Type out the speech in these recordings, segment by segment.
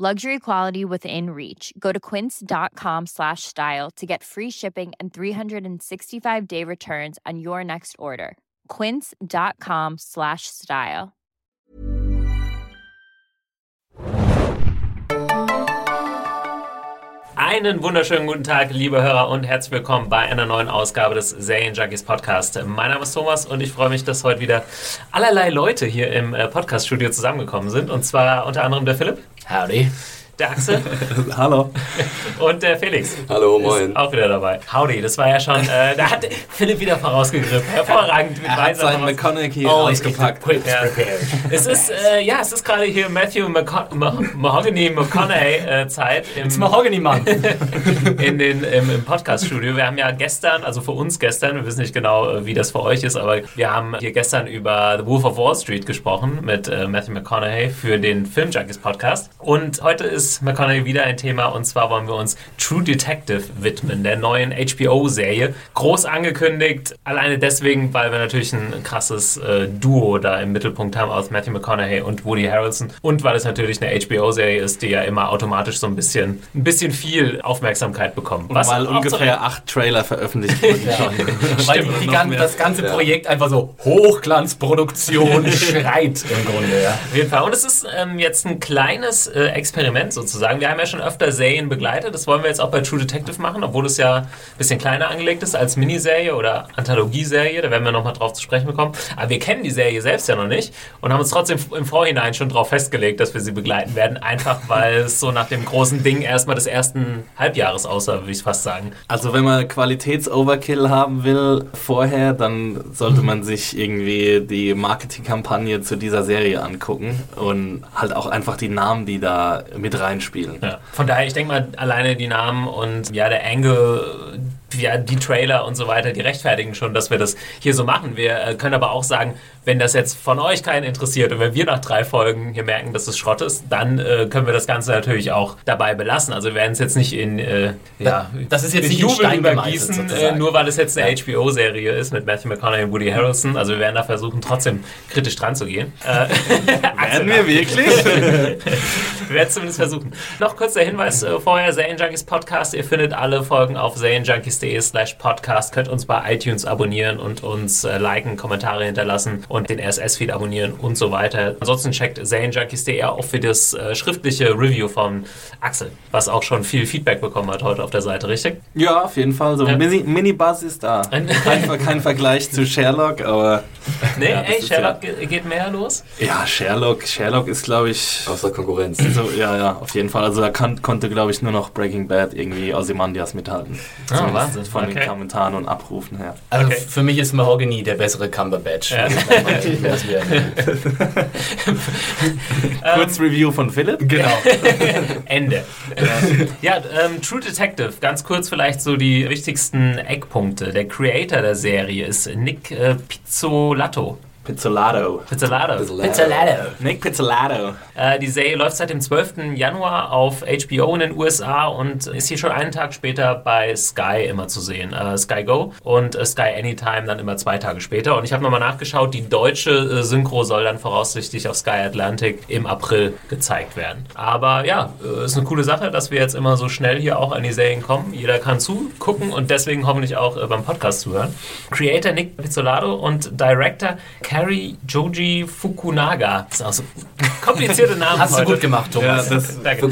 Luxury quality within reach. Go to quince.com slash style to get free shipping and 365 day returns on your next order. Quince.com slash style. Einen wunderschönen guten Tag, liebe Hörer, und herzlich willkommen bei einer neuen Ausgabe des Serien Junkies Podcast. Mein Name ist Thomas und ich freue mich, dass heute wieder allerlei Leute hier im äh, Podcast-Studio zusammengekommen sind. Und zwar unter anderem der Philipp. Howdy. Der Axel. Hallo. Und der Felix. Hallo, moin. Ist auch wieder dabei. Howdy, das war ja schon, äh, da hat Philipp wieder vorausgegriffen. Hervorragend. Er hat seinen McConaughey Oh, ausgepackt. Quick, ja. Es ist, äh, ja, es ist gerade hier Matthew McCon Mah Mahogany McConaughey äh, Zeit. Im, It's Mahogany Mann. in den, im, im Podcast-Studio. Wir haben ja gestern, also für uns gestern, wir wissen nicht genau, äh, wie das für euch ist, aber wir haben hier gestern über The Wolf of Wall Street gesprochen mit äh, Matthew McConaughey für den Film Junkies Podcast. Und heute ist McConaughey wieder ein Thema und zwar wollen wir uns True Detective widmen, der neuen HBO-Serie. Groß angekündigt, alleine deswegen, weil wir natürlich ein krasses äh, Duo da im Mittelpunkt haben aus Matthew McConaughey und Woody Harrelson und weil es natürlich eine HBO-Serie ist, die ja immer automatisch so ein bisschen, ein bisschen viel Aufmerksamkeit bekommt. Und weil auch ungefähr acht Trailer veröffentlicht wurden schon. Weil die, die noch gan mehr. das ganze Ja. Projekt einfach so Hochglanzproduktion schreit im Grunde. Ja. Auf jeden Fall. Und es ist ähm, jetzt ein kleines äh, Experiment sozusagen. Wir haben ja schon öfter Serien begleitet. Das wollen wir jetzt auch bei True Detective machen, obwohl es ja ein bisschen kleiner angelegt ist als Miniserie oder Anthologieserie. Da werden wir nochmal drauf zu sprechen bekommen. Aber wir kennen die Serie selbst ja noch nicht und haben uns trotzdem im Vorhinein schon darauf festgelegt, dass wir sie begleiten werden. Einfach weil es so nach dem großen Ding erstmal des ersten Halbjahres aussah, würde ich fast sagen. Also wenn man Qualitäts-Overkill haben will vorher, dann sollte man sich irgendwie die Marketingkampagne zu dieser Serie angucken und halt auch einfach die Namen, die da mit reinspielen. Ja. Von daher, ich denke mal, alleine die Namen und ja, der Angle, ja, die Trailer und so weiter, die rechtfertigen schon, dass wir das hier so machen. Wir äh, können aber auch sagen, wenn das jetzt von euch keinen interessiert und wenn wir nach drei Folgen hier merken, dass es Schrott ist, dann äh, können wir das Ganze natürlich auch dabei belassen. Also wir werden es jetzt nicht in, äh, ja, Das ist jetzt nicht Jubel Stein übergießen, äh, nur weil es jetzt eine HBO-Serie ist mit Matthew McConaughey und Woody Harrelson. Also wir werden da versuchen, trotzdem kritisch dran zu gehen. Äh, Werden wir wirklich? wir werden es zumindest versuchen. Noch kurz der Hinweis äh, vorher, Serienjunkies Podcast. Ihr findet alle Folgen auf serienjunkies.de slash podcast. Könnt uns bei iTunes abonnieren und uns äh, liken, Kommentare hinterlassen und den RSS-Feed abonnieren und so weiter. Ansonsten checkt serienjunkies.de auch für das äh, schriftliche Review von Axel, was auch schon viel Feedback bekommen hat heute auf der Seite, richtig? ja, auf jeden Fall. So Ja. ein Mini- Mini-Buzz ist da. Ein- Kein, kein Vergleich zu Sherlock, aber Nee, Ja, ey, Sherlock ge- geht mehr los? ja, Sherlock, Sherlock ist glaube ich Außer Konkurrenz. So, ja, ja, auf jeden Fall. Also da kann, konnte, glaube ich, nur noch Breaking Bad irgendwie Ozymandias mithalten. Zumindest Wahnsinn. Von Okay. den Kommentaren und Abrufen her. Also Okay. für mich ist Mahogany der bessere Cumberbatch. Ja. Kurz Review von Philipp. genau. Ende. ja, ähm, True Detective, ganz kurz vielleicht so die wichtigsten Eckpunkte. Der Creator der Serie ist Nick äh, Pizzolatto. Pizzolato. Pizzolato. Pizzolato. Nick Pizzolato. Äh, die Serie läuft seit dem 12. Januar auf HBO in den USA und ist hier schon einen Tag später bei Sky immer zu sehen. Äh, Sky Go und äh, Sky Anytime dann immer zwei Tage später. Und ich habe nochmal nachgeschaut, die deutsche äh, Synchro soll dann voraussichtlich auf Sky Atlantic im April gezeigt werden. Aber ja, äh, ist eine coole Sache, dass wir jetzt immer so schnell hier auch an die Serien kommen. Jeder kann zugucken und deswegen hoffentlich auch äh, beim Podcast zuhören. Creator Nick Pizzolato und Director Kari Joji Fukunaga. Das ist auch so komplizierte Namen Hast du heute. gut gemacht, Ja, Thomas. das, Danke.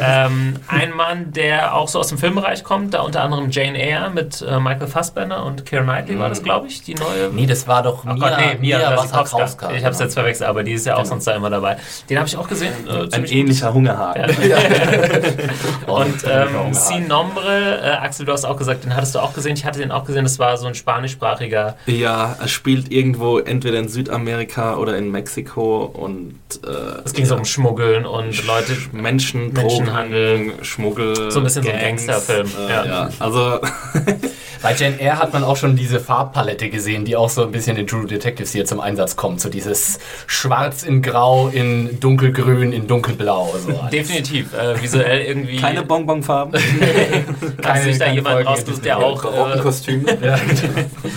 ähm, ein Mann, der auch so aus dem Filmbereich kommt, da unter anderem Jane Eyre mit äh, Michael Fassbender und Keira Knightley war das, glaube ich, die neue. nee, das war doch Oh Mia, Gott, nee, Mia, Mia Wasikowska. Ich habe es genau. jetzt verwechselt, aber die ist ja auch sonst da immer dabei. Den habe ich auch gesehen. Äh, ein ähnlicher Hungerhaken. Und ähm, Sin Nombre, äh, Axel, du hast auch gesagt, den hattest du auch gesehen. Ich hatte den auch gesehen. Das war so ein spanischsprachiger. Ja, er spielt irgendwo entweder in Südamerika oder in Mexiko und äh, Es ging so um Schmuggeln und Leute. Menschen, Menschenhandel. Schmuggel. So ein bisschen so ein Gangs, Gangsterfilm, Äh, ja. ja. also Bei Jane Eyre hat man auch schon diese Farbpalette gesehen, die auch so ein bisschen in True Detectives hier zum Einsatz kommt. So dieses Schwarz in Grau, in Dunkelgrün, in Dunkelblau. So. Definitiv. Äh, visuell irgendwie. Keine Bonbonfarben. Hat sich da jemand Folge rausgesucht, der auch. Äh, Barockenkostüm. Ja.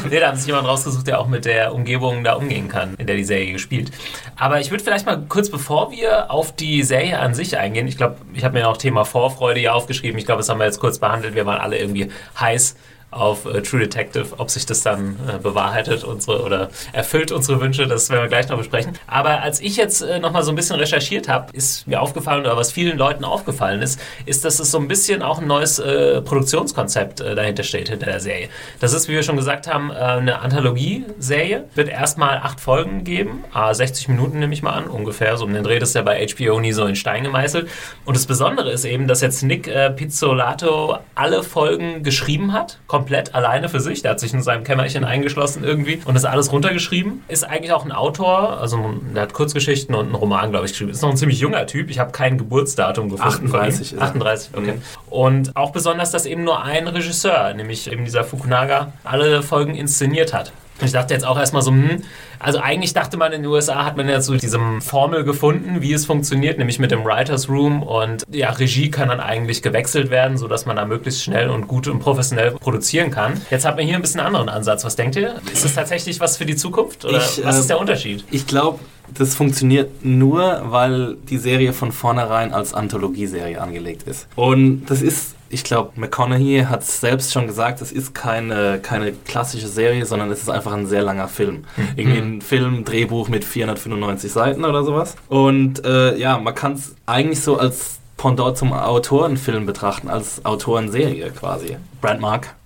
nee, da hat sich jemand rausgesucht, der auch mit der Umgebung da umgehen kann, in der die Serie gespielt. Aber ich würde vielleicht mal kurz bevor wir auf die Serie an sich eingehen, ich glaube, ich habe mir noch Thema Vorfreude hier aufgeschrieben. Ich glaube, das haben wir jetzt kurz behandelt. Wir waren alle irgendwie heiß auf äh, True Detective, ob sich das dann äh, bewahrheitet unsere oder erfüllt unsere Wünsche, das werden wir gleich noch besprechen. Aber als ich jetzt äh, noch mal so ein bisschen recherchiert habe, ist mir aufgefallen oder was vielen Leuten aufgefallen ist, ist, dass es so ein bisschen auch ein neues äh, Produktionskonzept äh, dahinter steht hinter der Serie. Das ist, wie wir schon gesagt haben, äh, eine Anthologie-Serie. Wird erstmal acht Folgen geben, ah, 60 Minuten nehme ich mal an, ungefähr. So um den Dreh das ist ja bei HBO nie so in Stein gemeißelt. Und das Besondere ist eben, dass jetzt Nick äh, Pizzolato alle Folgen geschrieben hat, komplett alleine für sich. Der hat sich in seinem Kämmerchen eingeschlossen irgendwie und das alles runtergeschrieben. Ist eigentlich auch ein Autor, also der hat Kurzgeschichten und einen Roman, glaube ich, geschrieben. Ist noch ein ziemlich junger Typ. Ich habe kein Geburtsdatum gefunden. von 38 ihm. ist er. 38, okay. Und auch besonders, dass eben nur ein Regisseur, nämlich eben dieser Fukunaga, alle Folgen inszeniert hat. Ich dachte jetzt auch erstmal so, hm, also eigentlich dachte man in den USA hat man jetzt so diese Formel gefunden, wie es funktioniert, nämlich mit dem Writers Room und ja, Regie kann dann eigentlich gewechselt werden, sodass man da möglichst schnell und gut und professionell produzieren kann. Jetzt hat man hier ein bisschen einen anderen Ansatz. Was denkt ihr? Ist das tatsächlich was für die Zukunft oder Ich, was äh, ist der Unterschied? Ich glaube, das funktioniert nur, weil die Serie von vornherein als Anthologieserie angelegt ist. Und das ist, ich glaube, McConaughey hat es selbst schon gesagt, es ist keine, keine klassische Serie, sondern es ist einfach ein sehr langer Film. Irgendwie ein Film, Drehbuch mit 495 Seiten oder sowas. Und äh, ja, man kann es eigentlich so als Pendant zum Autorenfilm betrachten, als Autorenserie quasi. Brandmark.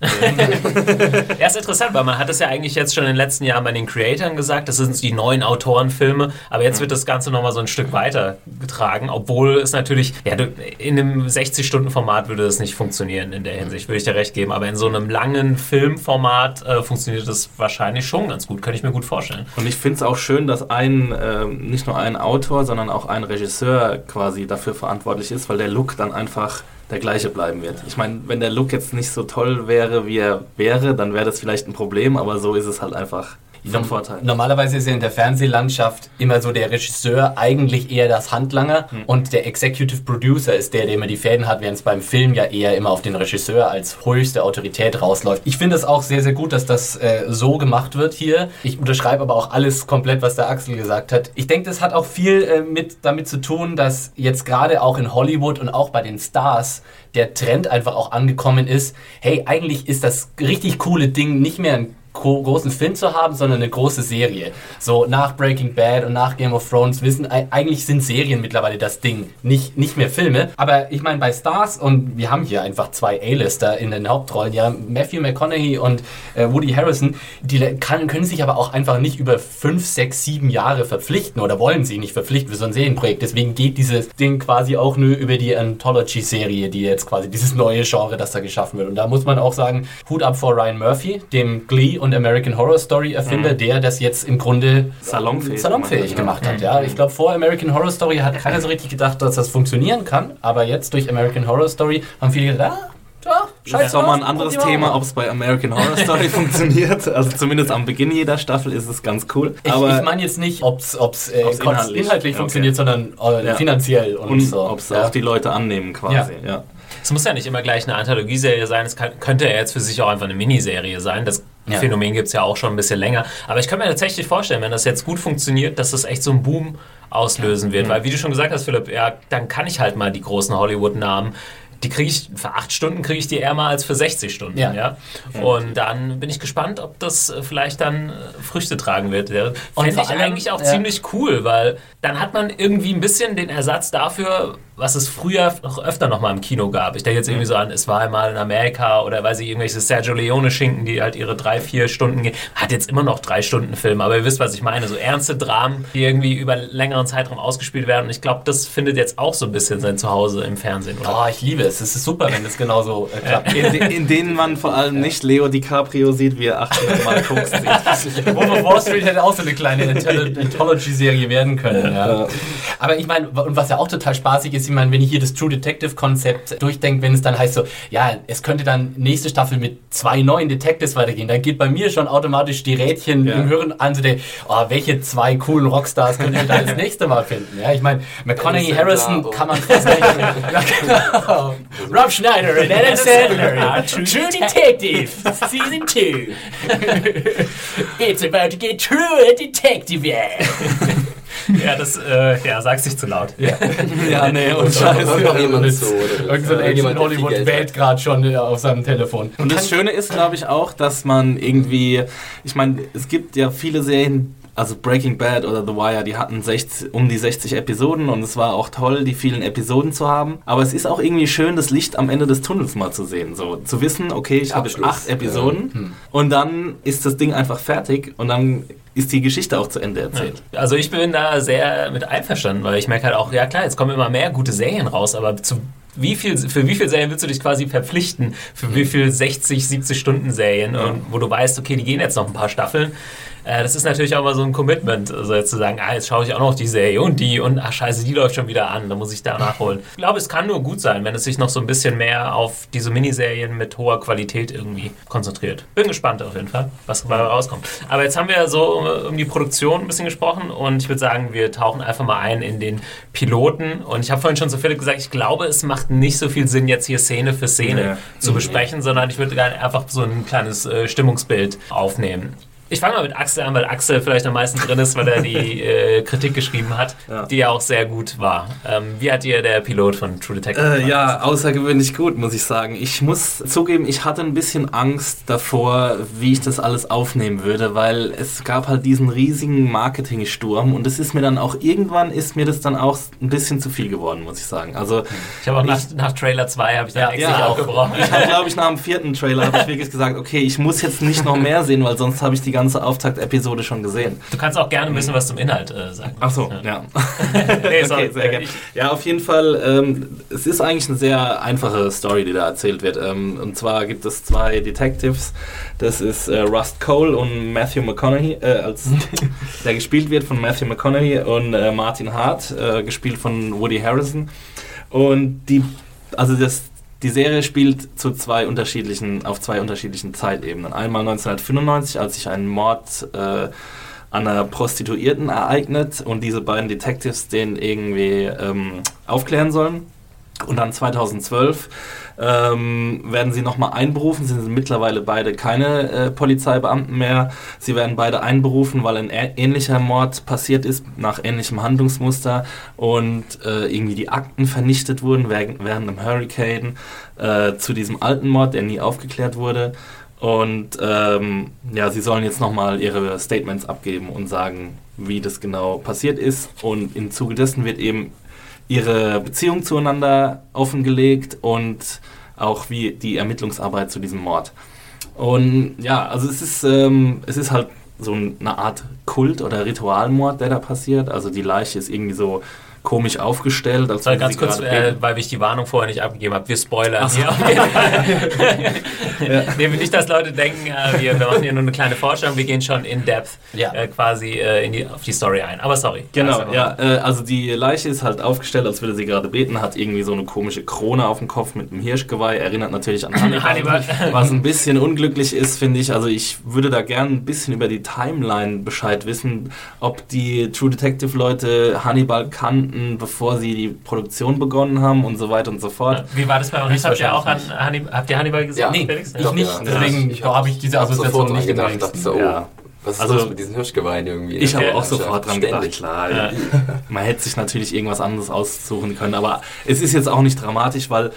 Ja, ist interessant, weil man hat es ja eigentlich jetzt schon in den letzten Jahren bei den Creatoren gesagt, das sind die neuen Autorenfilme, aber jetzt wird das Ganze nochmal so ein Stück weiter getragen, obwohl es natürlich, ja, in einem 60-Stunden-Format würde das nicht funktionieren in der Hinsicht, würde ich dir recht geben, aber in so einem langen Filmformat äh, funktioniert das wahrscheinlich schon ganz gut, kann ich mir gut vorstellen. Und ich finde es auch schön, dass ein, ähm, nicht nur ein Autor, sondern auch ein Regisseur quasi dafür verantwortlich ist, weil der Look dann einfach der gleiche bleiben wird. Ich meine, wenn der Look jetzt nicht so toll wäre, wie er wäre, dann wäre das vielleicht ein Problem, aber so ist es halt einfach von Vorteil. Normalerweise ist ja in der Fernsehlandschaft immer so der Regisseur eigentlich eher das Handlanger und der Executive Producer ist der, der immer die Fäden hat, während es beim Film ja eher immer auf den Regisseur als höchste Autorität rausläuft. Ich finde es auch sehr, sehr gut, dass das äh, so gemacht wird hier. Ich unterschreibe aber auch alles komplett, was der Axel gesagt hat. Ich denke, das hat auch viel äh, mit damit zu tun, dass jetzt gerade auch in Hollywood und auch bei den Stars der Trend einfach auch angekommen ist. Hey, eigentlich ist das richtig coole Ding nicht mehr ein großen Film zu haben, sondern eine große Serie. So nach Breaking Bad und nach Game of Thrones wissen, ei- eigentlich sind Serien mittlerweile das Ding, nicht, nicht mehr Filme. Aber ich meine, bei Stars, und wir haben hier einfach zwei A-Lister in den Hauptrollen, ja, Matthew McConaughey und äh, Woody Harrison, die kann, können sich aber auch einfach nicht über fünf, sechs, sieben Jahre verpflichten oder wollen sie nicht verpflichten für so ein Serienprojekt. Deswegen geht dieses Ding quasi auch nur über die Anthology-Serie, die jetzt quasi dieses neue Genre, das da geschaffen wird. Und da muss man auch sagen, Hut ab vor Ryan Murphy, dem Glee und American Horror Story Erfinder, der das jetzt im Grunde Salonfähig salonfähig gemacht hat. Ja, ich glaube, vor American Horror Story hat keiner so richtig gedacht, dass das funktionieren kann. Aber jetzt durch American Horror Story haben viele gedacht, ah, ja, Das scheiße. ist auch mal ein anderes Thema, ob es bei American Horror Story funktioniert. Also zumindest am Beginn jeder Staffel ist es ganz cool. Ich, Aber ich meine jetzt nicht, ob es äh, inhaltlich, inhaltlich- ja, funktioniert, sondern äh, Ja. finanziell und, und so. ob es ja. auch die Leute annehmen quasi. Ja. Es muss ja nicht immer gleich eine Anthologieserie sein, es kann, könnte ja jetzt für sich auch einfach eine Miniserie sein. Das Ja. Phänomen gibt es ja auch schon ein bisschen länger. Aber ich kann mir tatsächlich vorstellen, wenn das jetzt gut funktioniert, dass das echt so einen Boom auslösen wird. Weil, wie du schon gesagt hast, Philipp, ja, dann kann ich halt mal die großen Hollywood-Namen. Die kriege ich, für acht Stunden kriege ich die eher mal als für 60 Stunden. Ja. Ja. Und dann bin ich gespannt, ob das äh, vielleicht dann äh, Früchte tragen wird. Ja. Und Fände ich allem- eigentlich auch ja. ziemlich cool, weil dann hat man irgendwie ein bisschen den Ersatz dafür, was es früher noch öfter noch mal im Kino gab. Ich denke jetzt irgendwie so an, es war einmal in Amerika oder weiß ich, irgendwelche Sergio Leone-Schinken, die halt ihre drei, vier Stunden gehen. Hat jetzt immer noch drei Stunden Film, aber ihr wisst, was ich meine. So ernste Dramen, die irgendwie über längeren Zeitraum ausgespielt werden. Und ich glaube, das findet jetzt auch so ein bisschen sein Zuhause im Fernsehen. Oder? Oh, ich liebe es. Es ist super, wenn das genauso äh, klappt. In, in denen man vor allem nicht Leo DiCaprio sieht, wie er 800 Mal Koks sieht. Wolf of Wall Street hätte auch so eine kleine Antholo- Anthology-Serie werden können. Ja. Aber ich meine, und was ja auch total spaßig ist, ich meine, wenn ich hier das True Detective Konzept durchdenke, wenn es dann heißt so, ja, es könnte dann nächste Staffel mit zwei neuen Detectives weitergehen, dann geht bei mir schon automatisch die Rädchen Ja. im Hören an, so der, oh, welche zwei coolen Rockstars können wir da das nächste Mal finden? Ja, ich meine, McConaughey, Harrison Sandler kann man fast nicht. ja, genau. Rob Schneider und Adam Sandler. True Detective, Season 2. It's about to get true detective. Ja, das äh, ja, sagt sich zu laut. Ja, nee, und Hört noch jemand zu? oder? Irgend so ein Äh, Agent jemand, in Hollywood wählt gerade schon äh, auf seinem Telefon. Und das Schöne ist, glaube ich, auch, dass man irgendwie, ich meine, es gibt ja viele Serien, also Breaking Bad oder The Wire, die hatten 60, um die 60 Episoden und es war auch toll, die vielen Episoden zu haben. Aber es ist auch irgendwie schön, das Licht am Ende des Tunnels mal zu sehen. So zu wissen, okay, ich habe acht Episoden und dann ist das Ding einfach fertig und dann ist die Geschichte auch zu Ende erzählt. Also ich bin da sehr mit einverstanden, weil ich merke halt auch, ja klar, jetzt kommen immer mehr gute Serien raus, aber zu wie viel, für wie viele Serien willst du dich quasi verpflichten? Für wie viel 60, 70 Stunden Serien, und wo du weißt, okay, die gehen jetzt noch ein paar Staffeln. Äh, das ist natürlich auch mal so ein Commitment, also jetzt zu sagen, ah, jetzt schaue ich auch noch die Serie und die und ach scheiße, die läuft schon wieder an, da muss ich da nachholen. Ich glaube, es kann nur gut sein, wenn es sich noch so ein bisschen mehr auf diese Miniserien mit hoher Qualität irgendwie konzentriert. Bin gespannt auf jeden Fall, was dabei rauskommt. Aber jetzt haben wir so äh, um die Produktion ein bisschen gesprochen und ich würde sagen, wir tauchen einfach mal ein in den Piloten und ich habe vorhin schon zu Philipp gesagt, ich glaube, es macht nicht so viel Sinn, jetzt hier Szene für Szene Ja. zu besprechen, sondern ich würde gerne einfach so ein kleines äh, Stimmungsbild aufnehmen. Ich fange mal mit Axel an, weil Axel vielleicht am meisten drin ist, weil er die äh, Kritik geschrieben hat, Ja. die ja auch sehr gut war. Ähm, wie hat dir der Pilot von True Detective Äh, ja, außergewöhnlich gut, muss ich sagen. Ich muss zugeben, ich hatte ein bisschen Angst davor, wie ich das alles aufnehmen würde, weil es gab halt diesen riesigen Marketingsturm und es ist mir dann auch irgendwann ist mir das dann auch ein bisschen zu viel geworden, muss ich sagen. Also Ich habe auch nach, nach Trailer 2 habe ich dann Ja, extra ja, aufgebrochen. ich habe, glaube ich, nach dem vierten Trailer habe ich wirklich gesagt, okay, ich muss jetzt nicht noch mehr sehen, weil sonst habe ich die ganze Auftakt-Episode schon gesehen. Du kannst auch gerne ein bisschen was zum Inhalt äh, sagen. Ach so, ja. Nee, okay, sehr gerne. Ja, auf jeden Fall, ähm, es ist eigentlich eine sehr einfache Story, die da erzählt wird. Ähm, und zwar gibt es zwei Detectives, das ist äh, Rust Cole und Matthew McConaughey, äh, als, der gespielt wird von Matthew McConaughey und äh, Martin Hart, äh, gespielt von Woody Harrison. Und die, also das, die Serie spielt zu zwei unterschiedlichen, auf zwei unterschiedlichen Zeitebenen. Einmal 1995, als sich ein Mord äh, an einer Prostituierten ereignet und diese beiden Detectives den irgendwie ähm, aufklären sollen. Und dann 2012 ähm, werden sie nochmal einberufen. Sie sind mittlerweile beide keine äh, Polizeibeamten mehr. Sie werden beide einberufen, weil ein ähnlicher Mord passiert ist, nach ähnlichem Handlungsmuster und äh, irgendwie die Akten vernichtet wurden während, während einem Hurricane äh, zu diesem alten Mord, der nie aufgeklärt wurde. Und ähm, ja, sie sollen jetzt nochmal ihre Statements abgeben und sagen, wie das genau passiert ist. Und im Zuge dessen wird eben ihre Beziehung zueinander offengelegt und auch wie die Ermittlungsarbeit zu diesem Mord. Und ja, also es ist, ähm, es ist halt so eine Art Kult oder Ritualmord, der da passiert. Also die Leiche ist irgendwie so komisch aufgestellt. Als würde ganz kurz, äh, weil ich die Warnung vorher nicht abgegeben habe, wir spoilern hier auf jeden Fall. Nee, nicht, dass Leute denken, äh, wir, wir machen hier nur eine kleine Vorstellung, wir gehen schon in depth Ja. äh, quasi äh, in die, auf die Story ein. Aber sorry. Genau, Also, ja. Äh, also die Leiche ist halt aufgestellt, als würde sie gerade beten, hat irgendwie so eine komische Krone auf dem Kopf mit einem Hirschgeweih, erinnert natürlich an Hannibal, was ein bisschen unglücklich ist, finde ich. Also ich würde da gern ein bisschen über die Timeline Bescheid wissen, ob die True Detective Leute Hannibal kannten, bevor sie die Produktion begonnen haben und so weiter und so fort. Wie war das bei euch? Habt ihr auch an Hannibal, habt ihr Hannibal gesehen? Ja. Nee, Felix? ich nicht, ja. deswegen habe ich diese hab Assoziation nicht gedacht, gedacht. so, oh, Ja. was ist Also- los mit diesen Hirschgeweihen irgendwie? Ich habe auch sofort dran gedacht, klar. Ja. Man hätte sich natürlich irgendwas anderes aussuchen können, aber es ist jetzt auch nicht dramatisch, weil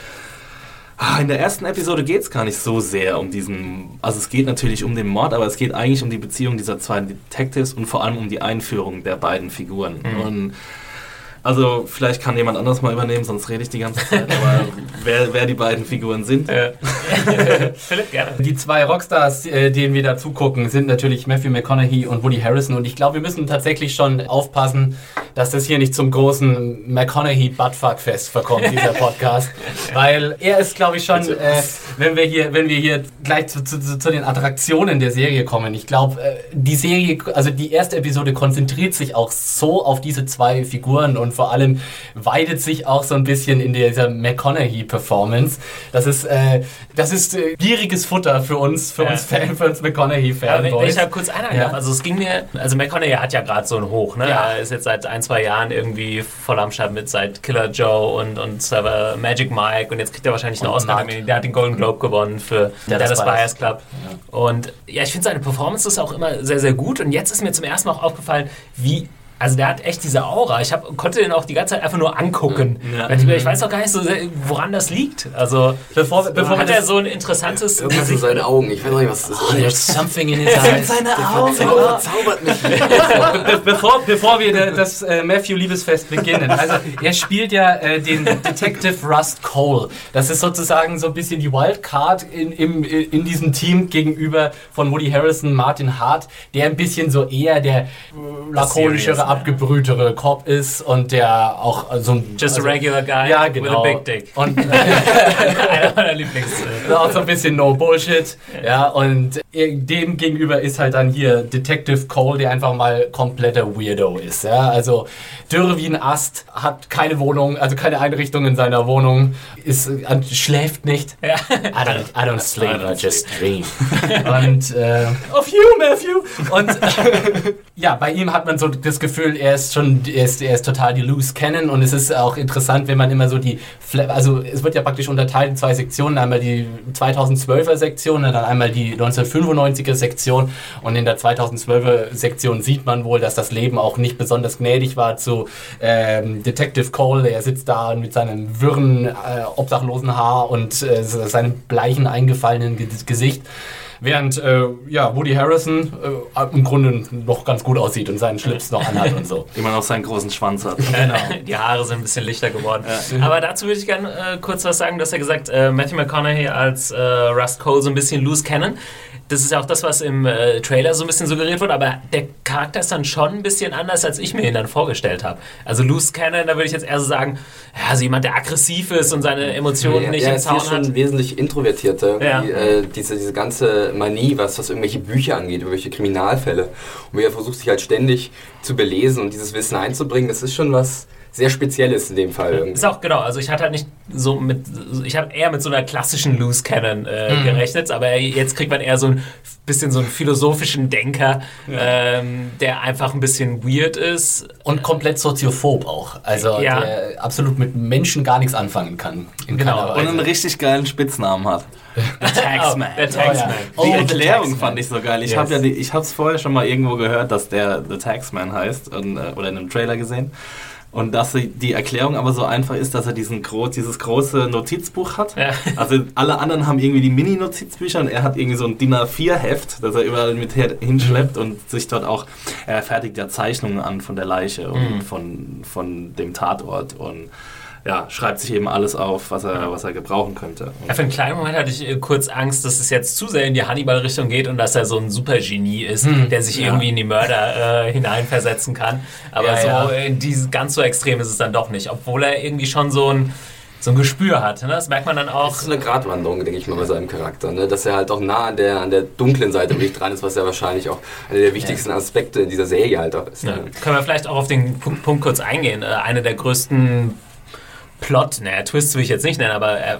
ah, in der ersten Episode geht es gar nicht so sehr um diesen, also es geht natürlich um den Mord, aber es geht eigentlich um die Beziehung dieser zwei Detectives und vor allem um die Einführung der beiden Figuren. Und also vielleicht kann jemand anders mal übernehmen, sonst rede ich die ganze Zeit, aber wer, wer die beiden Figuren sind. Äh, Philipp, gerne. Die zwei Rockstars, äh, denen wir da zugucken, sind natürlich Matthew McConaughey und Woody Harrison. Und ich glaube, wir müssen tatsächlich schon aufpassen, dass das hier nicht zum großen McConaughey-Buttfuck-Fest verkommt, dieser Podcast. Weil er ist, glaube ich, schon, äh, wenn wir hier, wenn wir hier gleich zu, zu, zu, zu den Attraktionen der Serie kommen. Ich glaube, äh, die Serie, also die erste Episode konzentriert sich auch so auf diese zwei Figuren und und vor allem weidet sich auch so ein bisschen in dieser McConaughey-Performance. Das ist, äh, das ist äh, gieriges Futter für uns, für Ja. uns Fan, für uns Ja, wenn, McConaughey-Fanboys. wenn ich da kurz einhaken Ja. darf, also es ging mir, also McConaughey hat ja gerade so ein Hoch, ne? Ja. Er ist jetzt seit ein, zwei Jahren irgendwie voll am Start mit seit Killer Joe und, und Server Magic Mike und jetzt kriegt er wahrscheinlich eine Mark. der hat den Golden Globe gewonnen für Dallas Dallas Buyers Club. Und ja, ich finde seine Performance ist auch immer sehr, sehr gut und jetzt ist mir zum ersten Mal auch aufgefallen, wie also der hat echt diese Aura. Ich hab, konnte den auch die ganze Zeit einfach nur angucken. Ja. Ich, ich weiß auch gar nicht so sehr, woran das liegt. Also Bevor, bevor hat er so ein interessantes Irgendwas in seinen Augen. Ich weiß noch nicht, was das ist. There's something in his eyes. Seine Augen. Zauber, zaubert mich. Be bevor, bevor wir das äh, Matthew-Liebesfest beginnen. Also, er spielt ja äh, den Detective Rust Cole. Das ist sozusagen so ein bisschen die Wildcard in, im, in diesem Team gegenüber von Woody Harrison, Martin Hart, der ein bisschen so eher der äh, lakonischere? Abgebrühtere Cop ist und der auch äh, so ein. Just also- a regular guy Ja, with genau. a big dick. Und Einer meiner Lieblings. auch so ein bisschen No Bullshit. Ja, und dem gegenüber ist halt dann hier Detective Cole, der einfach mal kompletter Weirdo ist. Ja, also dürre wie ein Ast, hat keine Wohnung, also keine Einrichtung in seiner Wohnung, ist, äh, schläft nicht. Ja. I don't, I don't sleep, I don't I just dream. Und äh, of you, Matthew. Und ja, bei ihm hat man so das Gefühl, er ist schon, er ist, er ist total die Loose Cannon und es ist auch interessant, wenn man immer so die, also es wird ja praktisch unterteilt in zwei Sektionen, einmal die 2012er Sektion und dann einmal die 1995er Sektion und in der 2012er Sektion sieht man wohl, dass das Leben auch nicht besonders gnädig war zu ähm, Detective Cole, er sitzt da mit seinem wirren, äh, obdachlosen Haar und äh, seinem bleichen, eingefallenen Ge Gesicht. Während äh, ja, Woody Harrison äh, im Grunde noch ganz gut aussieht und seinen Schlips noch anhat und so. Immer noch seinen großen Schwanz hat. Genau. Die Haare sind ein bisschen lichter geworden. Aber dazu würde ich gerne äh, kurz was sagen. Du hast ja gesagt, äh, Matthew McConaughey als äh, Rust Cole so ein bisschen loose cannon. Das ist ja auch das, was im äh, Trailer so ein bisschen suggeriert wird, aber der Charakter ist dann schon ein bisschen anders, als ich mir ihn dann vorgestellt habe. Also Loose Cannon, da würde ich jetzt eher so sagen, ja, also jemand, der aggressiv ist und seine Emotionen Ja, nicht er im ist hier Zaun schon hat. wesentlich introvertierter. Ja. Die, äh, diese, diese ganze Manie, was, was irgendwelche Bücher angeht, irgendwelche Kriminalfälle. Und wie er versucht, sich halt ständig zu belesen und dieses Wissen einzubringen, das ist schon was sehr Spezielles in dem Fall. irgendwie. Ist auch genau, also ich hatte halt nicht so mit, ich habe eher mit so einer klassischen Loose Cannon äh, Mhm. gerechnet, aber jetzt kriegt man eher so ein bisschen so einen philosophischen Denker, ähm, der einfach ein bisschen weird ist. Und komplett soziophob auch. Also Ja. der absolut mit Menschen gar nichts anfangen kann. In Genau. Und einen richtig geilen Spitznamen hat. Der Taxman. der Taxman. Oh, Die ja. Erklärung The Taxman. fand ich so geil. Ich Yes. habe ja die, ich habe es vorher schon mal irgendwo gehört, dass der The Taxman heißt und, äh, oder in einem Trailer gesehen. Und dass die Erklärung aber so einfach ist, dass er diesen gro dieses große Notizbuch hat. Ja. Also alle anderen haben irgendwie die Mini-Notizbücher und er hat irgendwie so ein DIN A4-Heft, das er überall mit her- hinschleppt und sich dort auch, er fertigt ja Zeichnungen an von der Leiche und Mhm. von, von dem Tatort und ja, schreibt sich eben alles auf, was er, was er gebrauchen könnte. Ja, für einen kleinen Moment hatte ich äh, kurz Angst, dass es jetzt zu sehr in die Hannibal-Richtung geht und dass er so ein Supergenie ist, der sich Ja. irgendwie in die Mörder äh, hineinversetzen kann. Aber Ja, so in diese, ganz so extrem ist es dann doch nicht, obwohl er irgendwie schon so ein, so ein Gespür hat. Ne? Das merkt man dann auch. Das ist eine Gratwanderung, denke ich mal, bei seinem Charakter. Ne? Dass er halt auch nah an der, an der dunklen Seite wirklich dran ist, was ja wahrscheinlich auch einer der wichtigsten Aspekte dieser Serie halt auch ist. Ne? Können wir vielleicht auch auf den Punkt, Punkt kurz eingehen. Äh, eine der größten Plot, naja, Twists will ich jetzt nicht nennen, aber äh,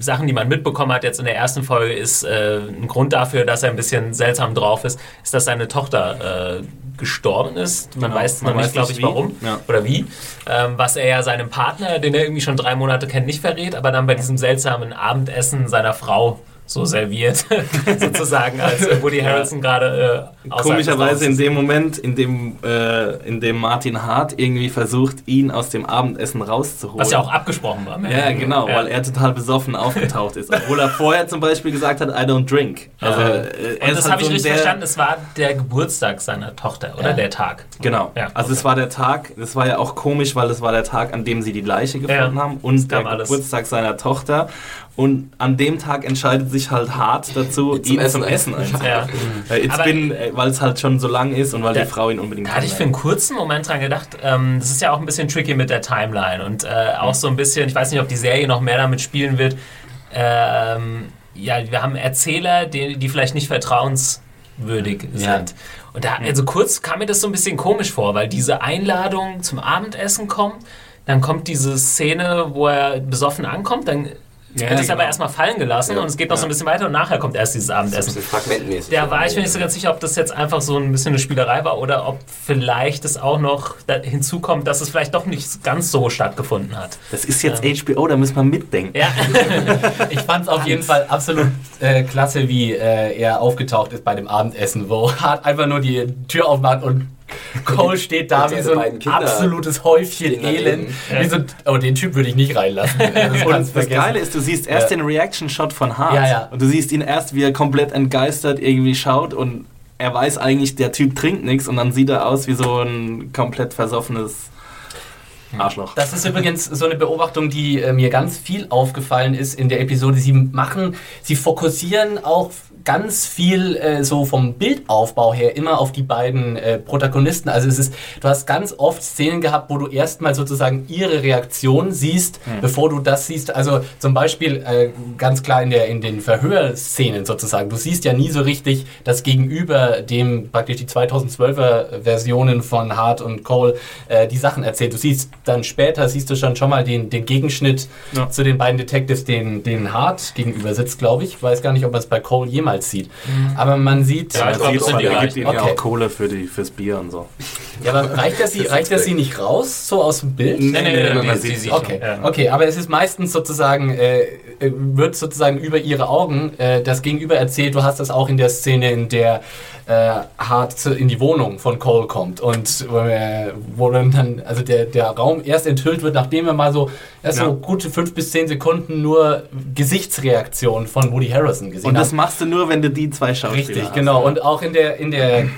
Sachen, die man mitbekommen hat jetzt in der ersten Folge, ist äh, ein Grund dafür, dass er ein bisschen seltsam drauf ist, ist, dass seine Tochter äh, gestorben ist. Man Genau, weiß man noch nicht, weiß glaube nicht ich, wie. warum Ja. oder wie. Ähm, was er ja seinem Partner, den er irgendwie schon drei Monate kennt, nicht verrät, aber dann bei diesem seltsamen Abendessen seiner Frau so serviert, sozusagen, als Woody Harrelson gerade äh, Komischerweise in dem Moment, in dem, äh, in dem Martin Hart irgendwie versucht, ihn aus dem Abendessen rauszuholen. Was ja auch abgesprochen war. Ja, genau, Ja. weil er total besoffen aufgetaucht ist. Obwohl er vorher zum Beispiel gesagt hat, I don't drink. Also, Ja. äh, Und das halt habe ich so ein richtig verstanden, es war der Geburtstag seiner Tochter, oder Ja. der Tag. Genau. Also es war der Tag, das war ja auch komisch, weil es war der Tag, an dem sie die Leiche gefunden haben und der alles. Geburtstag seiner Tochter. Und an dem Tag entscheidet sich halt hart dazu, Zum ihn Essen zum Essen einzuladen. Ja. Äh, It's Aber- been, äh, weil es halt schon so lang ist und weil Da- die Frau ihn unbedingt Da hatte ich für einen kurzen Moment dran gedacht, ähm, das ist ja auch ein bisschen tricky mit der Timeline und äh, auch so ein bisschen, ich weiß nicht, ob die Serie noch mehr damit spielen wird. Ähm, ja, wir haben Erzähler, die, die vielleicht nicht vertrauens würdig Ja. sind. Und da, also kurz kam mir das so ein bisschen komisch vor, weil diese Einladung zum Abendessen kommt, dann kommt diese Szene, wo er besoffen ankommt, dann Ja, wird es genau. aber erstmal fallen gelassen Ja. und es geht noch so ein bisschen weiter und nachher kommt erst dieses Abendessen. bisschen fragmentmäßig. Da war ich mir nicht so ganz sicher, ob das jetzt einfach so ein bisschen eine Spielerei war oder ob vielleicht es auch noch da hinzukommt, dass es vielleicht doch nicht ganz so stattgefunden hat. Das ist jetzt HBO, da müssen wir mitdenken. Ja, Ich fand es auf jeden Fall absolut äh, klasse, wie äh, er aufgetaucht ist bei dem Abendessen, wo Hart einfach nur die Tür aufmacht und Cole steht da wie so ein absolutes Häufchen. Elend. Wie so, oh, den Typ würde ich nicht reinlassen. Das Und das. Geile ist, du siehst erst Ja. den Reaction-Shot von Hart Ja, ja. und du siehst ihn erst, wie er komplett entgeistert irgendwie schaut und er weiß eigentlich, der Typ trinkt nichts und dann sieht er aus wie so ein komplett versoffenes Arschloch. Das ist übrigens so eine Beobachtung, die äh, mir ganz viel aufgefallen ist in der Episode. Sie machen, sie fokussieren auch ganz viel äh, so vom Bildaufbau her immer auf die beiden äh, Protagonisten. Also es ist, du hast ganz oft Szenen gehabt, wo du erstmal sozusagen ihre Reaktion siehst, bevor du das siehst. Also zum Beispiel äh, ganz klar in, der, in den Verhörszenen sozusagen. Du siehst ja nie so richtig das Gegenüber, dem praktisch die 2012er Versionen von Hart und Cole äh, die Sachen erzählt. Du siehst dann später, siehst du schon schon mal den, den Gegenschnitt Ja. zu den beiden Detectives, den, den Hart gegenüber sitzt, glaube ich. Weiß gar nicht, ob man es bei Cole jemals sieht. Aber man sieht... Ja, ich glaub, Sieht das sind man, die er gibt gleichen. ihm ja Okay. auch Kohle für die, fürs Bier und so. Ja, aber reicht er sie, reicht er sie nicht raus, so aus dem Bild? nee, nee, nee, man nee, sieht sieht Okay, ja. okay, aber es ist meistens sozusagen, äh, äh, wird sozusagen über ihre Augen äh, das Gegenüber erzählt. Du hast das auch in der Szene, in der äh, Hart in die Wohnung von Cole kommt und äh, wo dann, dann also der, der Raum erst enthüllt wird, nachdem er mal so erst Ja. so gute fünf bis zehn Sekunden nur Gesichtsreaktion von Woody Harrison gesehen Und hat. das machst du nur, wenn du die zwei Schauspieler Richtig, hast. genau. Und auch in der, in der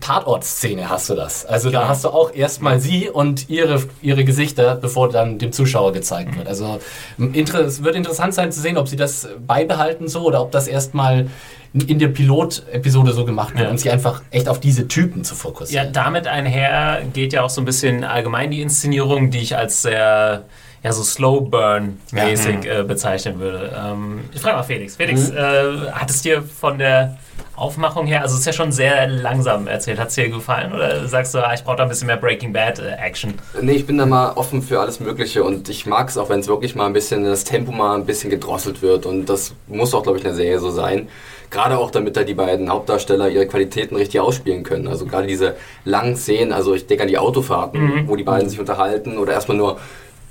Tatortszene hast du das. Also da Genau. hast du auch erstmal sie und ihre, ihre Gesichter, bevor dann dem Zuschauer gezeigt wird. Also m, inter es wird interessant sein zu sehen, ob sie das beibehalten so oder ob das erstmal in der Pilot-Episode so gemacht wird Ja. und sich einfach echt auf diese Typen zu Ja, fokussieren. damit einher geht ja auch so ein bisschen allgemein die Inszenierung, die ich als sehr ja, so Slow Burn-mäßig äh, bezeichnen würde. Ähm, ich frage mal Felix. Felix, äh, hat es dir von der Aufmachung her, also es ist ja schon sehr langsam erzählt, hat es dir gefallen oder sagst du, ah, ich brauche da ein bisschen mehr Breaking Bad äh, Action? Nee, ich bin da mal offen für alles Mögliche und ich mag es auch, wenn es wirklich mal ein bisschen, das Tempo mal ein bisschen gedrosselt wird und das muss auch, glaube ich, in der Serie so sein. Gerade auch, damit da die beiden Hauptdarsteller ihre Qualitäten richtig ausspielen können. Also gerade diese langen Szenen, also ich denke an die Autofahrten, wo die beiden sich unterhalten oder erstmal nur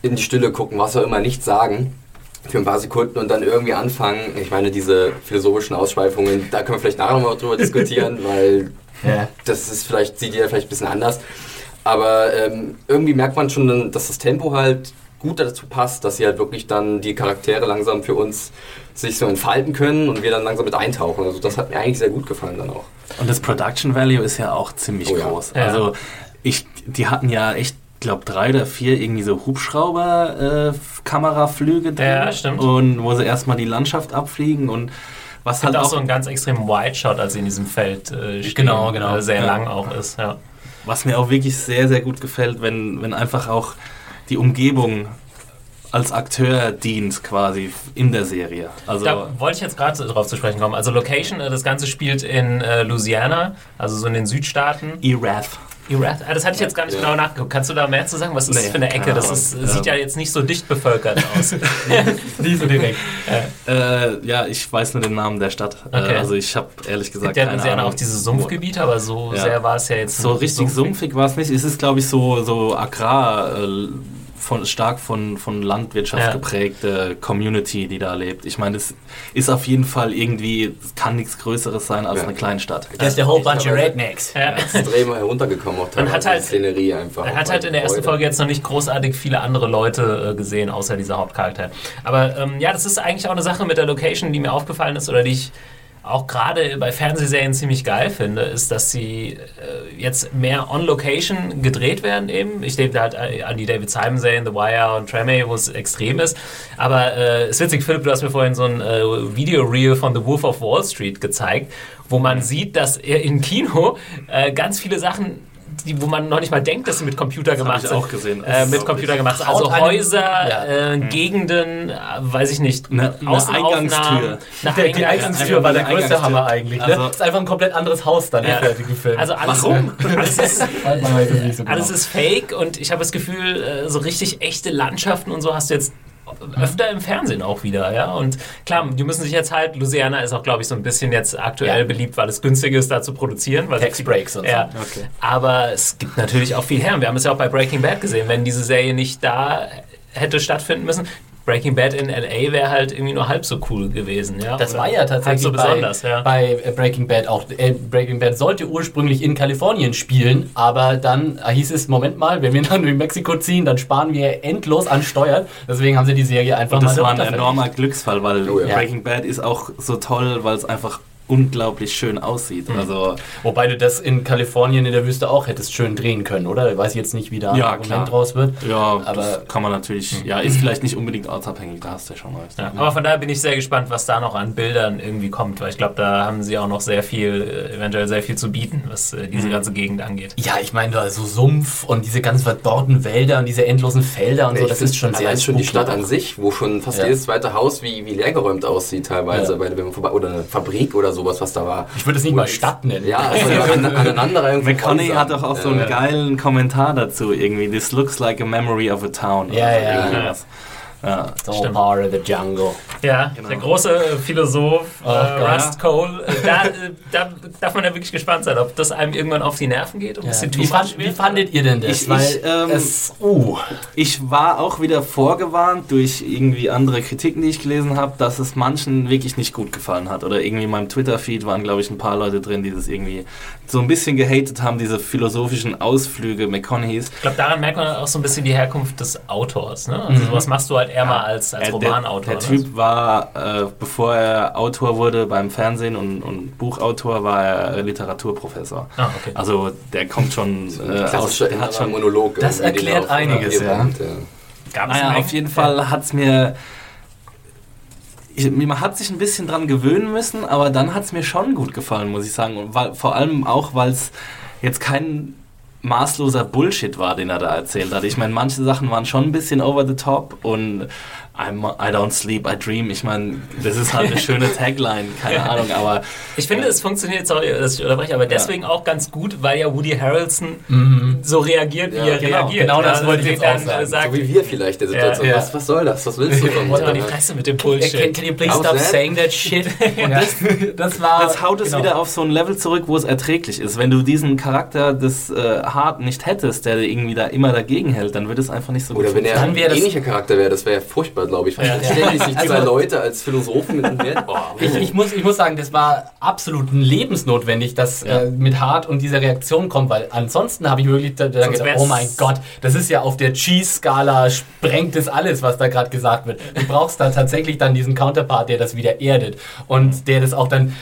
in die Stille gucken, was auch immer, nichts sagen für ein paar Sekunden und dann irgendwie anfangen. Ich meine, diese philosophischen Ausschweifungen, da können wir vielleicht nachher nochmal drüber diskutieren, weil Ja. das ist vielleicht, sieht jeder vielleicht ein bisschen anders. Aber ähm, irgendwie merkt man schon, dass das Tempo halt gut dazu passt, dass sie halt wirklich dann die Charaktere langsam für uns sich so entfalten können und wir dann langsam mit eintauchen. Also das hat mir eigentlich sehr gut gefallen dann auch. Und das Production Value ist ja auch ziemlich Oh groß. Ja. Also ich, die hatten ja echt, glaube drei oder vier irgendwie so Hubschrauber-Kameraflüge drin. Ja, stimmt. Und wo sie erstmal die Landschaft abfliegen und was halt auch auch, so einen ganz extremen Wide-Shot, als sie in diesem Feld äh, stehen, Genau, genau. äh, sehr Ja. lang auch ist. Ja. was mir auch wirklich sehr, sehr gut gefällt, wenn, wenn einfach auch die Umgebung als Akteur dient quasi in der Serie. Also Da wollte ich jetzt gerade drauf zu sprechen kommen. Also Location, äh, das Ganze spielt in äh, Louisiana, also so in den Südstaaten. Erath. Erath, ah, das hatte ich jetzt gar nicht Ja. genau nachgeguckt. Kannst du da mehr zu sagen? Was ist das Nee, für eine Ecke? Das ist, sieht Ähm. ja jetzt nicht so dicht bevölkert aus. Nicht so direkt. Äh, ja, ich weiß nur den Namen der Stadt. Okay. Äh, also ich habe ehrlich gesagt Der keine Louisiana Ahnung. auch diese Sumpfgebiete, aber so Ja. sehr war es ja jetzt So richtig sumpfig war es nicht. Es ist, glaube ich, so, so agrar, äh, von, stark von, von Landwirtschaft Ja. geprägte Community, die da lebt. Ich meine, es ist auf jeden Fall irgendwie, es kann nichts Größeres sein als Ja. eine Kleinstadt. There's the whole bunch of rednecks. Ja. Extrem heruntergekommen auch Man hat halt- die Szenerie einfach. Man hat halt in der ersten Folge jetzt noch nicht großartig viele andere Leute äh, gesehen, außer dieser Hauptcharakter. Aber ähm, ja, das ist eigentlich auch eine Sache mit der Location, die mir aufgefallen ist oder die ich auch gerade bei Fernsehserien ziemlich geil finde, ist, dass sie äh, jetzt mehr on Location gedreht werden eben. Ich denke da halt äh, an die David Simon Serien, The Wire und Treme, wo es extrem ist. Aber äh, es ist witzig, Philipp, du hast mir vorhin so ein äh, Video-Reel von The Wolf of Wall Street gezeigt, wo man sieht, dass er im Kino äh, ganz viele Sachen die, wo man noch nicht mal denkt, dass sie mit Computer Das gemacht ich sind. auch gesehen. Äh, mit Computer gemacht. Also Häuser, ja. äh, Gegenden, äh, weiß ich nicht, Eine- eine Eingangstür. Eine Der, die Eingangstür war der größte. Hammer eigentlich. Ne? Also- das ist einfach ein komplett anderes Haus dann Ja. im fertigen Film. Also alles, Warum? alles ist man weiß es nicht so genau. Alles ist fake und ich habe das Gefühl, äh, so richtig echte Landschaften und so hast du jetzt öfter im Fernsehen auch wieder, ja. Und klar, die müssen sich jetzt halt, Louisiana ist auch, glaube ich, so ein bisschen jetzt aktuell Ja. beliebt, weil es günstig ist, da zu produzieren. Weil Tax Breaks und so. ja. Okay. Aber es gibt natürlich auch viel her. Und wir haben es ja auch bei Breaking Bad gesehen, wenn diese Serie nicht da hätte stattfinden müssen. Breaking Bad in LA wäre halt irgendwie nur halb so cool gewesen, ja. Das Oder war ja tatsächlich so besonders, bei, ja. bei äh, Breaking Bad auch. Äh, Breaking Bad sollte ursprünglich in Kalifornien spielen, aber dann hich es, Moment mal, wenn wir nach New Mexico ziehen, dann sparen wir endlos an Steuern. Deswegen haben sie die Serie einfach Und das mal war ein enormer Glücksfall, weil Oh ja. Breaking Bad ist auch so toll, weil es einfach unglaublich schön aussieht. Mhm. Also Wobei du das in Kalifornien in der Wüste auch hättest schön drehen können, oder? Ich weiß jetzt nicht, wie da ein Ja, Argument klar. draus wird. ja, Aber- das kann man natürlich. Ja, ist vielleicht nicht unbedingt ortsabhängig. Da hast du ja schon recht. Ja, aber von daher bin ich sehr gespannt, was da noch an Bildern irgendwie kommt, weil ich glaube, da haben sie auch noch sehr viel, äh, eventuell sehr viel zu bieten, was äh, diese ganze Gegend angeht. Ja, ich meine, da so Sumpf und diese ganz verdorrten Wälder und diese endlosen Felder und so, Ich das find ist schon sehr schon die Stadt an sich, wo schon fast Ja. jedes zweite Haus wie, wie leergeräumt aussieht teilweise, Ja. weil, wenn man vorbei, oder eine Fabrik oder sowas, was da war. Ich würde es nicht mal Stadt nennen. Ja, also an, aneinander irgendwie. McConaughey hat doch auch so einen geilen Kommentar dazu, irgendwie, this looks like a memory of a town. Ja, ja. Ja. It's all Stimmt. part of the jungle. Ja, Genau. der große äh, Philosoph äh, Gott. Rust Cole, äh, da, äh, da darf man ja wirklich gespannt sein, ob das einem irgendwann auf die Nerven geht und ein bisschen Wie, fand, wie fandet ihr denn das? Ich- Weil ich, ähm, es, uh, Ich war auch wieder vorgewarnt durch irgendwie andere Kritiken, die ich gelesen habe, dass es manchen wirklich nicht gut gefallen hat. Oder irgendwie in meinem Twitter-Feed waren, glaube ich, ein paar Leute drin, die das irgendwie so ein bisschen gehatet haben, diese philosophischen Ausflüge McConaughey's. Ich glaube, daran merkt man auch so ein bisschen die Herkunft des Autors. Ne? Also sowas machst du halt eher mal als, als Romanautor. Der, ne? der Typ war, äh, bevor er Autor wurde beim Fernsehen und, und Buchautor, war er Literaturprofessor. Ah, okay. Also der kommt schon äh, aus, der hat schon Monolog. Das erklärt er auf- einiges, ja. ja. Naja, auf jeden Fall hat es mir. Ich, man hat sich ein bisschen dran gewöhnen müssen, aber dann hat es mir schon gut gefallen, muss ich sagen. Und weil, vor allem auch, weil es jetzt kein maßloser Bullshit war, den er da erzählt hat. Ich meine, manche Sachen waren schon ein bisschen over the top und I'm, I don't sleep, I dream. Ich meine, das ist halt eine schöne Tagline, keine Ahnung, aber Ich finde, es funktioniert, sorry, dass ich unterbreche, aber deswegen auch ganz gut, weil ja Woody Harrelson so reagiert, wie Ja, er genau, reagiert. genau das Ja, wollte ich der jetzt auch sagen. äh, Sagt, So wie wir vielleicht der Situation. Ja, ja. Was, was soll das? Was willst du von mal die? Fresse mit dem can, Bullshit. can you please stop that? saying that shit? Und das, das war... das haut es genau. wieder auf so ein Level zurück, wo es erträglich ist. Wenn du diesen Charakter des äh, Hart nicht hättest, der irgendwie da immer dagegen hält, dann würde es einfach nicht so Oder gut wenn er ein das- ähnlicher Charakter wäre, das wäre ja furchtbar, glaube ich. Ja. Ständig sich zwei Leute als Philosophen mit einem Wert. Boah, Ich, ich, muss, ich muss sagen, das war absolut lebensnotwendig, dass Ja. äh, mit Hart und dieser Reaktion kommt, weil ansonsten habe ich wirklich da, da Sonst gedacht, oh mein Gott, das ist ja auf der Cheese-Skala sprengt es alles, was da gerade gesagt wird. Du brauchst da tatsächlich dann diesen Counterpart, der das wieder erdet und der das auch dann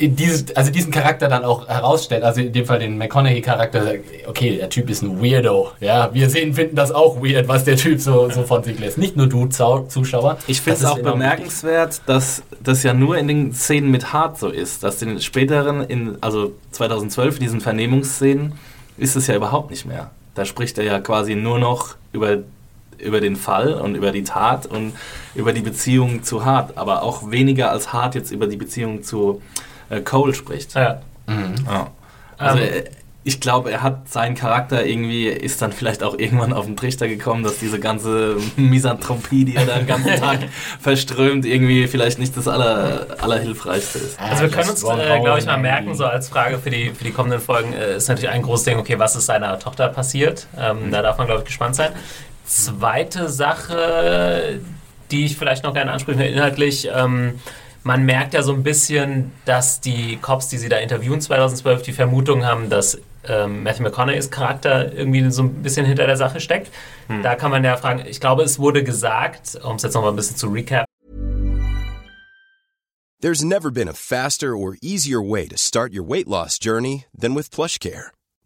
dieses, also diesen Charakter dann auch herausstellt, also in dem Fall den McConaughey-Charakter, okay, der Typ ist ein Weirdo, ja, wir sehen, finden das auch weird, was der Typ so, so von sich lässt. Nicht nur du, Zuschauer. Ich finde es auch bemerkenswert, dass das ja nur in den Szenen mit Hart so ist. Dass den späteren, in, also 2012, in diesen Vernehmungsszenen, ist es ja überhaupt nicht mehr. Da spricht er ja quasi nur noch über, über den Fall und über die Tat und über die Beziehung zu Hart, aber auch weniger als Hart jetzt über die Beziehung zu Cole spricht. Ja. Ja. Also Ähm, äh, ich glaube, er hat seinen Charakter irgendwie, ist dann vielleicht auch irgendwann auf den Trichter gekommen, dass diese ganze Misanthropie, die er da den ganzen Tag verströmt, irgendwie vielleicht nicht das aller, allerhilfreichste ist. Also wir können uns, äh, glaube ich, mal merken, so als Frage für die, für die kommenden Folgen, äh, ist natürlich ein großes Ding, okay, was ist seiner Tochter passiert? Ähm, Da darf man, glaube ich, gespannt sein. Zweite Sache, die ich vielleicht noch gerne ansprechen will, inhaltlich, ähm, man merkt ja so ein bisschen, dass die Cops, die sie da interviewen 2012, die Vermutung haben, dass ähm, Matthew McConaughey's Charakter irgendwie so ein bisschen hinter der Sache steckt. Da kann man ja fragen, ich glaube, es wurde gesagt, um es jetzt nochmal ein bisschen zu recap, There's never been a faster or easier way to start your weight loss journey than with PlushCare.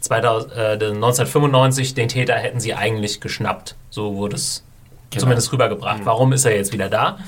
2000, äh, 1995 den Täter hätten sie eigentlich geschnappt. So wurde es zumindest rübergebracht. Warum ist er jetzt wieder da?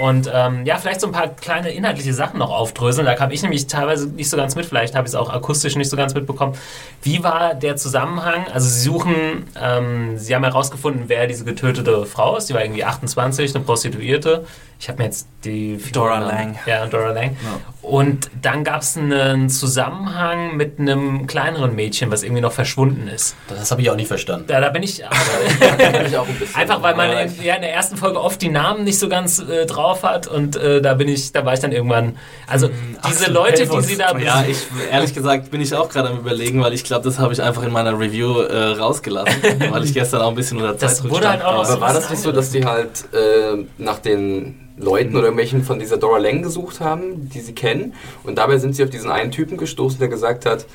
Und ähm, ja, vielleicht so ein paar kleine inhaltliche Sachen noch aufdröseln. Da kam ich nämlich teilweise nicht so ganz mit, vielleicht habe ich es auch akustisch nicht so ganz mitbekommen. Wie war der Zusammenhang? Also Sie suchen, ähm, Sie haben herausgefunden, wer diese getötete Frau ist. Die war irgendwie 28, eine Prostituierte. Ich habe mir jetzt die Figur Dora genannt. Lang. Ja, Dora Lang. Und dann gab es einen Zusammenhang mit einem kleineren Mädchen, was irgendwie noch verschwunden ist. Das habe ich auch nicht verstanden. Da, da bin ich Kenn ich auch ein bisschen. Einfach weil man Ja, in, ja, in der ersten Folge oft die Namen nicht so ganz äh, drauf hat und äh, da bin ich, da war ich dann irgendwann. Also diese Axel, Leute, helf die sie da Ja, ich ehrlich gesagt bin ich auch gerade am überlegen, weil ich glaube, das habe ich einfach in meiner Review äh, rausgelassen, weil ich gestern auch ein bisschen unter Das Zeitdruck wurde halt stand. auch Aber war das nicht so, dass die halt äh, nach den Leuten oder irgendwelchen von dieser Dora Lang gesucht haben, die sie kennen? Und dabei sind sie auf diesen einen Typen gestoßen, der gesagt hat,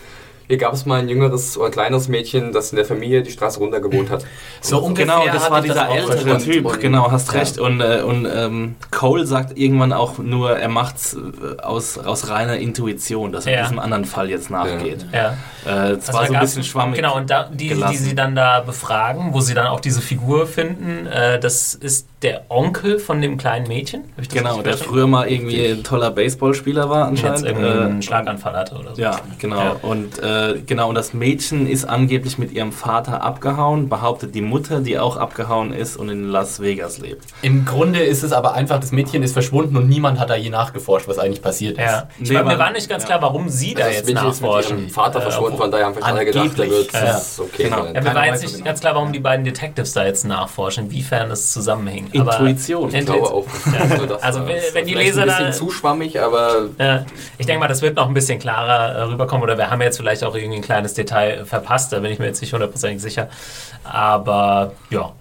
hier gab es mal ein jüngeres oder kleineres Mädchen, das in der Familie die Straße runter gewohnt hat. So ungefähr Genau, das war dieser auch ältere. Typ, Und- genau, hast ja. recht. Und, äh, und ähm, Cole sagt irgendwann auch nur, er macht's äh, aus, aus reiner Intuition, dass er Ja. diesem anderen Fall jetzt nachgeht. Ja. Äh, es Also war so ein bisschen schwammig. Genau, und da, die, die gelassen. sie dann da befragen, wo sie dann auch diese Figur finden, äh, das ist der Onkel von dem kleinen Mädchen. Das Genau, der früher mal irgendwie ein toller Baseballspieler war Und jetzt anscheinend. irgendwie einen Äh, Schlaganfall hatte oder so. Ja, genau. Ja. Und äh, genau, und das Mädchen ist angeblich mit ihrem Vater abgehauen, behauptet die Mutter, die auch abgehauen ist und in Las Vegas lebt. Im Grunde ist es aber einfach, das Mädchen ist verschwunden und niemand hat da je nachgeforscht, was eigentlich passiert ist. Ja. Ich Nee, war, mir war nicht ganz klar, warum sie da Also das jetzt Mädchen ist mit nachforschen. Vater Äh, verschwunden, von daher haben vielleicht alle gedacht, da Angeblich, wird ja. okay Genau. Ja, mir war jetzt so nicht genau. ganz klar, warum die beiden Detectives da jetzt nachforschen, inwiefern es zusammenhängt. Intuition. Ich glaube auch. Das Also wenn- die Leser ein da- bisschen zu schwammig, aber Ja, ich denke mal, das wird noch ein bisschen klarer äh, rüberkommen oder wir haben jetzt vielleicht auch irgendwie ein kleines Detail äh, verpasst, da bin ich mir jetzt nicht hundertprozentig sicher. Aber ja.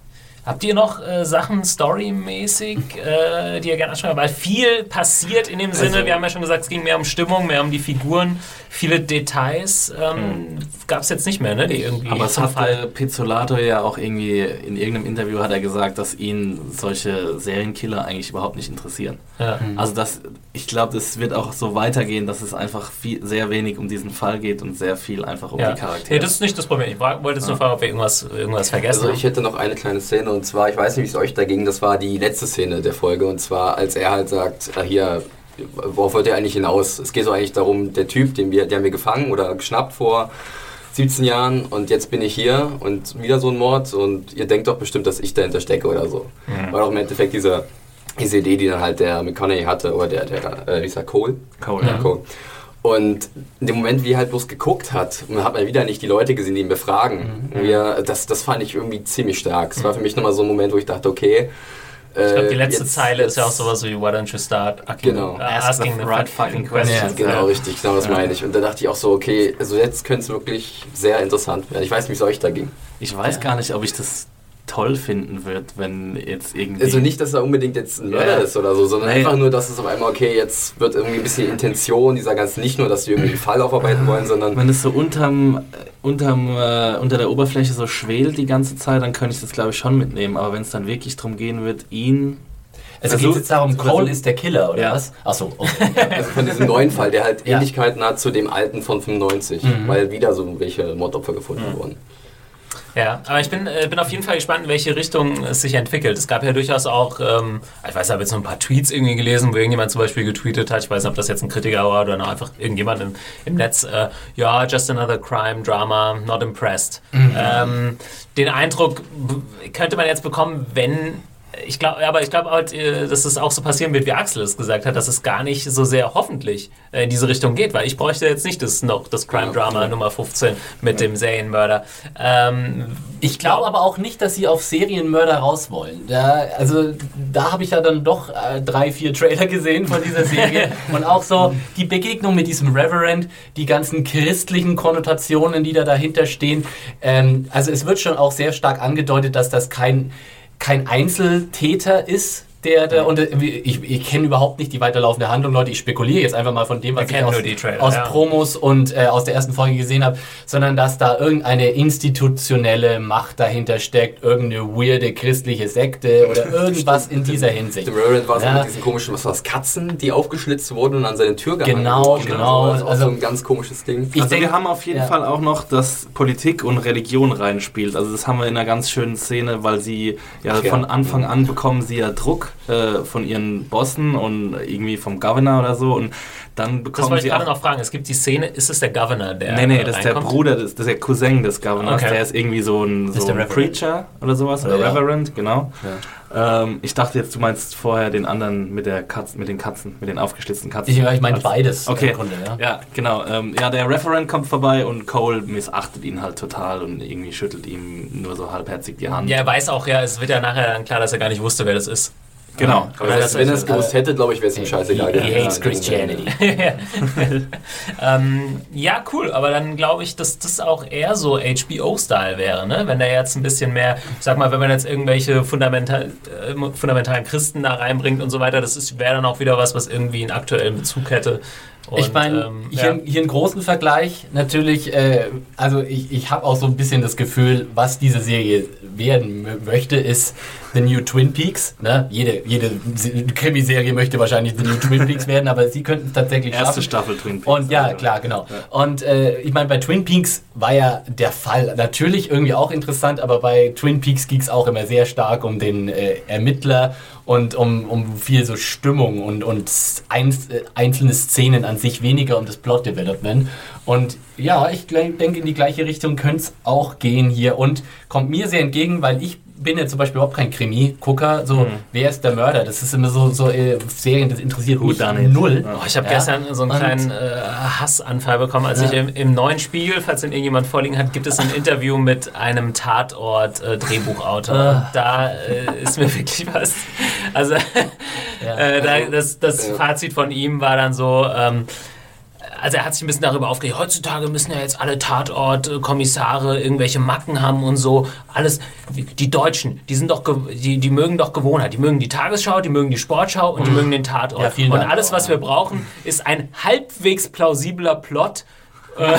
Habt ihr noch äh, Sachen storymäßig, äh, die ihr gerne anschauen? Weil viel passiert in dem Sinne, wir haben ja schon gesagt, es ging mehr um Stimmung, mehr um die Figuren, viele Details ähm, gab es jetzt nicht mehr, ne? Die irgendwie Aber es zum hat Fall. äh, Pizzolato ja auch irgendwie in irgendeinem Interview hat er gesagt, dass ihn solche Serienkiller eigentlich überhaupt nicht interessieren. Ja. Also das, ich glaube, das wird auch so weitergehen, dass es einfach viel, sehr wenig um diesen Fall geht und sehr viel einfach um Ja. die Charaktere. Nee, das ist nicht das Problem. Ich wollte jetzt nur fragen, ob wir irgendwas, irgendwas vergessen Also haben. ich hätte noch eine kleine Szene und zwar, ich weiß nicht, wie es euch da ging, das war die letzte Szene der Folge und zwar, als er halt sagt, ah, hier, worauf wollt ihr eigentlich hinaus? Es geht so eigentlich darum, der Typ, den wir, den haben wir gefangen oder geschnappt vor 17 Jahren und jetzt bin ich hier und wieder so ein Mord und ihr denkt doch bestimmt, dass ich dahinter stecke oder so. War doch im Endeffekt diese, diese Idee, die dann halt der McConaughey hatte oder der, der äh, wie ist er, Cole? Cole, Ja, Cole. Und in dem Moment, wie er halt bloß geguckt hat, und dann hat man wieder nicht die Leute gesehen, die ihn befragen. Und wir, das, das fand ich irgendwie ziemlich stark. Es war für mich nochmal so ein Moment, wo ich dachte, okay. Ich glaube, die letzte Zeile ist ja auch sowas wie Why don't you start asking, Genau. äh, Ask asking the right fucking questions. Genau, Ja. richtig, genau das meine ich. Und da dachte ich auch so, okay, also jetzt könnte es wirklich sehr interessant werden. Ich weiß nicht, wie es euch da ging. Ich weiß gar nicht, ob ich das toll finden würde, wenn jetzt irgendwie... Also nicht, dass er unbedingt jetzt ein Mörder Ja. ist oder so, sondern Nee. einfach nur, dass es auf einmal, okay, jetzt wird irgendwie ein bisschen Intention dieser ganzen, nicht nur, dass sie irgendwie einen Fall aufarbeiten wollen, sondern Wenn es so unterm, unterm, äh, unter der Oberfläche so schwelt die ganze Zeit, dann könnte ich das glaube ich schon mitnehmen. Aber wenn es dann wirklich darum gehen wird, ihn... Also geht jetzt darum, Cole ist der Killer, oder Ja. was? Achso, okay. Also von diesem neuen Fall, der halt Ja. Ähnlichkeiten hat zu dem alten von 95, weil wieder so welche Mordopfer gefunden wurden. Ja, aber ich bin, äh, bin auf jeden Fall gespannt, in welche Richtung es sich entwickelt. Es gab ja durchaus auch, ähm, ich weiß, ich habe jetzt noch ein paar Tweets irgendwie gelesen, wo irgendjemand zum Beispiel getweetet hat, ich weiß nicht, ob das jetzt ein Kritiker war oder einfach irgendjemand im, im Netz, äh, ja, just another crime drama, not impressed. Ähm, den Eindruck könnte man jetzt bekommen, wenn ich glaube, aber ich glaube halt, äh, dass es auch so passieren wird, wie Axel es gesagt hat, dass es gar nicht so sehr hoffentlich äh, in diese Richtung geht, weil ich bräuchte jetzt nicht das noch das Crime Drama Nummer 15 mit dem Serienmörder. Ähm, Ich glaube aber auch nicht, dass sie auf Serienmörder raus wollen. Da, also da habe ich ja dann doch äh, drei, vier Trailer gesehen von dieser Serie und auch so die Begegnung mit diesem Reverend, die ganzen christlichen Konnotationen, die da dahinter stehen. Ähm, also es wird schon auch sehr stark angedeutet, dass das kein kein Einzeltäter ist, der, der und äh, ich, ich kenne überhaupt nicht die weiterlaufende Handlung, Leute. Ich spekuliere jetzt einfach mal von dem, was ich aus, Trailer, aus ja. Promos und äh, aus der ersten Folge gesehen habe, sondern dass da irgendeine institutionelle Macht dahinter steckt, irgendeine weirde christliche Sekte oder irgendwas in dieser Hinsicht. Dem Reverend war Ja. mit diesen komischen, was war's, Katzen, die aufgeschlitzt wurden und an seine Tür gehangen Genau, genau. Also, Also- so ein ganz komisches Ding. Ich also denk- wir haben auf jeden ja. Fall auch noch, dass Politik und Religion reinspielt. Also das haben wir in einer ganz schönen Szene, weil sie ja, ja. von Anfang an bekommen sie ja Druck äh, von ihren Bossen und irgendwie vom Governor oder so und dann Das bekommen wollte ich gerade auch noch fragen. Es gibt die Szene, ist es der Governor, der Nee, nee, das ist der? Bruder, das, das ist der Cousin des Governors. Okay. Der ist irgendwie so ein, ist so der ein Reverend. Preacher oder sowas. Oder Ja, ja. Reverend, genau. Ähm, ich dachte jetzt, du meinst vorher den anderen mit der Katz, mit den Katzen, mit den aufgeschlitzten Katzen. Ich, ich meine beides Okay. im Grunde, ja. Ja, genau. Ähm, ja, der Referent kommt vorbei und Cole missachtet ihn halt total und irgendwie schüttelt ihm nur so halbherzig die Hand. Ja, er weiß auch, ja, es wird ja nachher dann klar, dass er gar nicht wusste, wer das ist. Genau. Aber Ja, das, das wenn er es gewusst hätte, glaube ich, wäre es ihm scheißegal He hates Christianity. ähm, ja, cool, aber dann glaube ich, dass das auch eher so HBO-Style wäre, ne? Wenn der jetzt ein bisschen mehr, ich sag mal, wenn man jetzt irgendwelche fundamental, äh, fundamentalen Christen da reinbringt und so weiter, das ist- wäre dann auch wieder was, was irgendwie einen aktuellen Bezug hätte. Und, ich meine, ähm, hier, ja. hier einen großen Vergleich natürlich, äh, also ich, ich habe auch so ein bisschen das Gefühl, was diese Serie werden möchte, ist The New Twin Peaks. Ne? Jede, jede Se- Krimiserie möchte wahrscheinlich The New Twin Peaks werden, aber sie könnten es tatsächlich Erste schaffen. Staffel Twin Peaks. Und ja, Also, klar, genau. Und äh, ich meine, bei Twin Peaks war ja der Fall natürlich irgendwie auch interessant, aber bei Twin Peaks ging es auch immer sehr stark um den äh, Ermittler und um, um viel so Stimmung und, und einz, äh, einzelne Szenen an sich weniger um das Plot Development. Und ja, ich denke, in die gleiche Richtung könnte es auch gehen hier und kommt mir sehr entgegen, weil ich bin ja zum Beispiel überhaupt kein Krimi-Gucker. So, wer ist der Mörder? Das ist immer so, so äh, Serien, das interessiert Who mich it? null. Oh, ich habe Ja. gestern so einen Und- kleinen äh, Hassanfall bekommen, als Ja. ich im, im neuen Spiegel, falls den irgendjemand vorliegen hat, gibt es ein Interview mit einem Tatort-Drehbuchautor. Ah. da äh, ist mir wirklich was. Also, Ja. äh, da, das, das. Fazit von ihm war dann so. Ähm, also er hat sich ein bisschen darüber aufgeregt. Heutzutage müssen ja jetzt alle Tatort-Kommissare irgendwelche Macken haben und so. Alles. Die Deutschen, die sind doch, die, die mögen doch Gewohnheit. Die mögen die Tagesschau, die mögen die Sportschau und die mögen den Tatort. Ja, und alles, was wir brauchen, ist ein halbwegs plausibler Plot. Äh,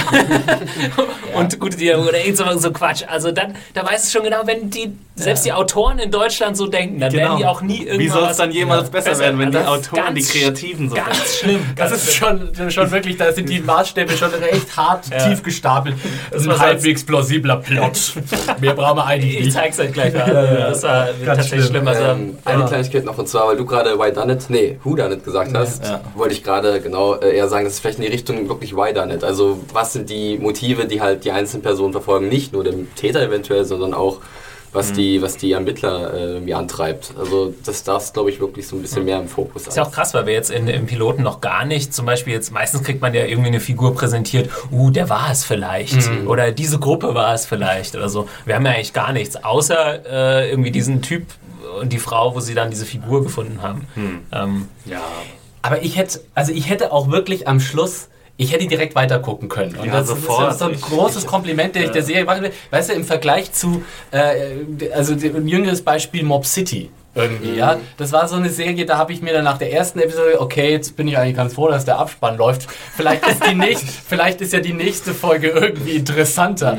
und gute Dialoge oder irgend so, so Quatsch. Also dann, da weiß es schon genau, wenn die, selbst die Autoren in Deutschland so denken, dann werden die auch nie irgendwas. Wie soll es dann jemals besser, werden, wenn die Also das Autoren, die Kreativen so Ganz schlimm. Das ganz ist schon, schon wirklich, da sind die Maßstäbe schon recht hart Ja. tief gestapelt. Das ist ein als- halbwegs plausibler Plot. Mehr brauchen wir eigentlich Ich nicht. zeig's euch gleich mal. Das war tatsächlich schlimm. Also, Ähm, eine Kleinigkeit noch, und zwar, weil du gerade Why Done It, nee, Who Done It gesagt hast, Ja. wollte ich gerade genau äh, eher sagen, das ist vielleicht in die Richtung wirklich Why Done It. Also, was sind die Motive, die halt die einzelnen Personen verfolgen? Nicht nur dem Täter eventuell, sondern auch, was, Mhm. die, was die Ermittler äh, irgendwie antreibt. Also, das darf, glaube ich, wirklich so ein bisschen mehr im Fokus ist ja auch krass, weil wir jetzt in, im Piloten noch gar nicht, zum Beispiel jetzt, meistens kriegt man ja irgendwie eine Figur präsentiert, uh, der war es vielleicht. Oder diese Gruppe war es vielleicht oder so. Wir haben ja eigentlich gar nichts, außer äh, irgendwie diesen Typ und die Frau, wo sie dann diese Figur gefunden haben. Ähm, Ja. Aber ich hätte, also ich hätte auch wirklich am Schluss, ich hätte direkt weiter gucken können. Und Ja, das sofort. ist so ein großes Kompliment, der ich der Serie machen will. Weißt du, im Vergleich zu, äh, also ein jüngeres Beispiel Mob City. Irgendwie, ja. Das war so eine Serie, da habe ich mir dann nach der ersten Episode, okay, jetzt bin ich eigentlich ganz froh, dass der Abspann läuft. Vielleicht ist die nächste, vielleicht ist ja die nächste Folge irgendwie interessanter.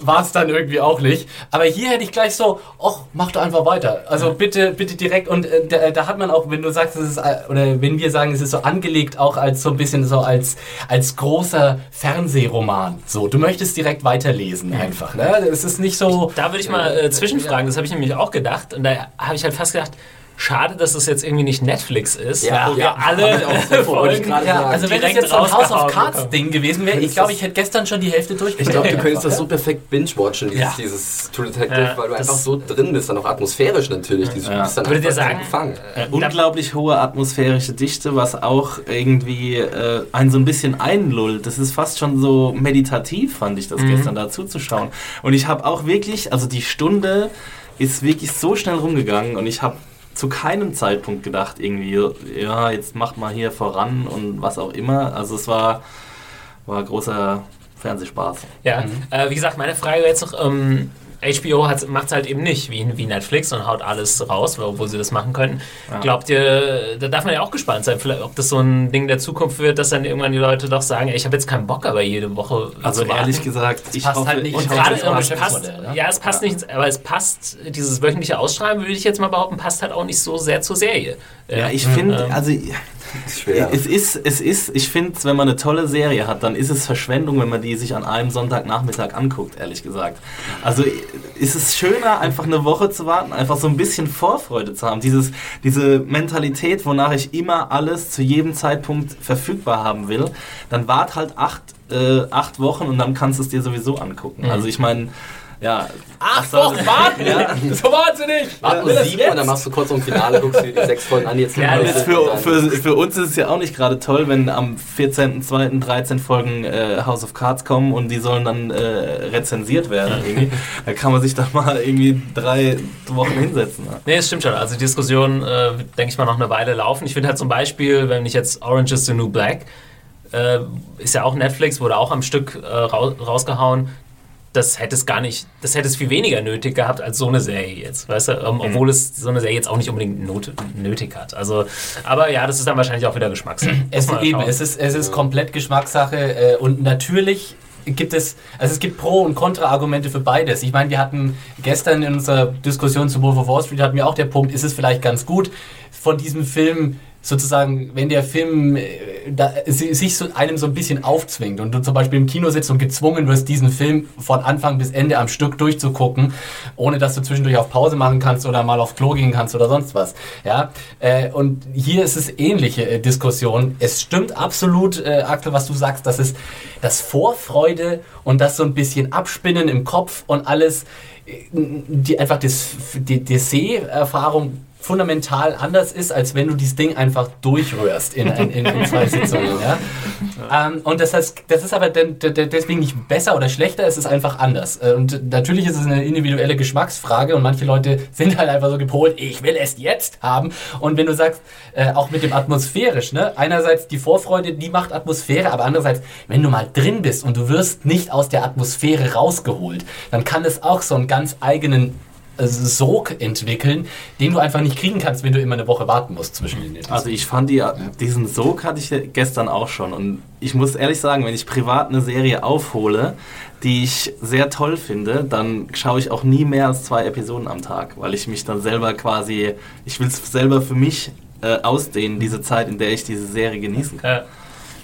War es dann irgendwie auch nicht. Aber hier hätte ich gleich so, ach, mach doch einfach weiter. Also bitte, bitte direkt. Und äh, da, da hat man auch, wenn du sagst, es ist, äh, oder wenn wir sagen, es ist so angelegt, auch als so ein bisschen so als, als großer Fernsehroman. So, du möchtest direkt weiterlesen einfach. Ne? Es ist nicht so. Da würde ich mal äh, zwischenfragen, das habe ich nämlich auch gedacht. Und da habe ich halt fast gedacht, schade, dass es jetzt irgendwie nicht Netflix ist, Ja, wo wir ja, alle wollte ich Folgen gerade Ja, also wenn das jetzt so ein House of Cards. Ding gewesen wäre, ich glaube, ich hätte gestern schon die Hälfte durch. Ich glaube, du könntest das so perfekt binge-watchen, dieses, Ja. dieses True Detective, Ja, weil du einfach so drin bist, dann auch atmosphärisch natürlich. Du Ja. bist dann Würdet ihr sagen, gefangen. Äh, unglaublich hohe atmosphärische Dichte, was auch irgendwie äh, einen so ein bisschen einlullt. Das ist fast schon so meditativ, fand ich das gestern da zuzuschauen. Und ich habe auch wirklich, also die Stunde ist wirklich so schnell rumgegangen und ich habe zu keinem Zeitpunkt gedacht, irgendwie, ja, jetzt macht mal hier voran und was auch immer. Also es war, war großer Fernsehspaß. Ja, äh, wie gesagt, meine Frage jetzt noch, ähm, HBO macht es halt eben nicht wie, wie Netflix und haut alles raus, wo, wo sie das machen könnten. Glaubt ihr, da darf man ja auch gespannt sein, vielleicht, ob das so ein Ding der Zukunft wird, dass dann irgendwann die Leute doch sagen, ey, ich habe jetzt keinen Bock, aber jede Woche Also ehrlich gesagt, ich passt hoffe, halt nicht ich Und gerade, das es passt, ne? ja, es passt nicht, aber es passt, dieses wöchentliche Ausstrahlen, würde ich jetzt mal behaupten, passt halt auch nicht so sehr zur Serie. Ja, ich finde, ähm, also Ist schwer. es ist, es ist, ich finde, wenn man eine tolle Serie hat, dann ist es Verschwendung, wenn man die sich an einem Sonntagnachmittag anguckt, ehrlich gesagt. Also ist es schöner, einfach eine Woche zu warten, einfach so ein bisschen Vorfreude zu haben. Dieses, diese Mentalität, wonach ich immer alles zu jedem Zeitpunkt verfügbar haben will, dann wart halt acht, äh, acht Wochen und dann kannst du es dir sowieso angucken. Also ich meine, ja. Acht Wochen warten? Ja. So wahnsinnig! Warte nur sieben und dann machst du kurz um Finale, guckst dir die sechs Folgen an, jetzt Ja, Jetzt für, dann- für, für uns ist es ja auch nicht gerade toll, wenn am 14.02. 13 Folgen äh, House of Cards kommen und die sollen dann äh, rezensiert werden. Irgendwie. Da kann man sich doch mal irgendwie drei Wochen hinsetzen. Ne? Nee, es stimmt schon. Also die Diskussion, äh, denke ich mal, noch eine Weile laufen. Ich finde halt zum Beispiel, wenn ich jetzt Orange is the New Black, äh, ist ja auch Netflix, wurde auch am Stück äh, rau rausgehauen. Das hätte es gar nicht, das hätte es viel weniger nötig gehabt als so eine Serie jetzt, weißt du? Ähm, obwohl es so eine Serie jetzt auch nicht unbedingt not nötig hat. Also, aber ja, das ist dann wahrscheinlich auch wieder Geschmackssache. Es, eben, es, ist, es ist komplett Geschmackssache äh, und natürlich gibt es, also es gibt Pro- und Kontra-Argumente für beides. Ich meine, wir hatten gestern in unserer Diskussion zu Wolf of Wall Street hatten wir auch der Punkt, ist es vielleicht ganz gut, von diesem Film sozusagen, wenn der Film äh, da, si- sich so einem so ein bisschen aufzwingt und du zum Beispiel im Kino sitzt und gezwungen wirst, diesen Film von Anfang bis Ende am Stück durchzugucken, ohne dass du zwischendurch auf Pause machen kannst oder mal aufs Klo gehen kannst oder sonst was. Ja? Äh, und hier ist es ähnliche äh, Diskussion. Es stimmt absolut, äh, Axel, was du sagst, dass es das Vorfreude und das so ein bisschen Abspinnen im Kopf und alles, äh, die einfach das, die, die Seherfahrung fundamental anders ist, als wenn du dieses Ding einfach durchrührst in, in, in, in zwei Sitzungen. Ja? Ähm, und das, heißt, das ist aber de- de- deswegen nicht besser oder schlechter, es ist einfach anders. Äh, Und natürlich ist es eine individuelle Geschmacksfrage und manche Leute sind halt einfach so gepolt, ich will es jetzt haben. Und wenn du sagst, äh, auch mit dem atmosphärisch, ne? einerseits die Vorfreude, die macht Atmosphäre, aber andererseits, wenn du mal drin bist und du wirst nicht aus der Atmosphäre rausgeholt, dann kann es auch so einen ganz eigenen Sog entwickeln, den du einfach nicht kriegen kannst, wenn du immer eine Woche warten musst zwischen den Episoden. Also ich fand die, diesen Sog hatte ich gestern auch schon und ich muss ehrlich sagen, wenn ich privat eine Serie aufhole, die ich sehr toll finde, dann schaue ich auch nie mehr als zwei Episoden am Tag, weil ich mich dann selber quasi, ich will es selber für mich äh, ausdehnen, diese Zeit, in der ich diese Serie genießen kann. Äh,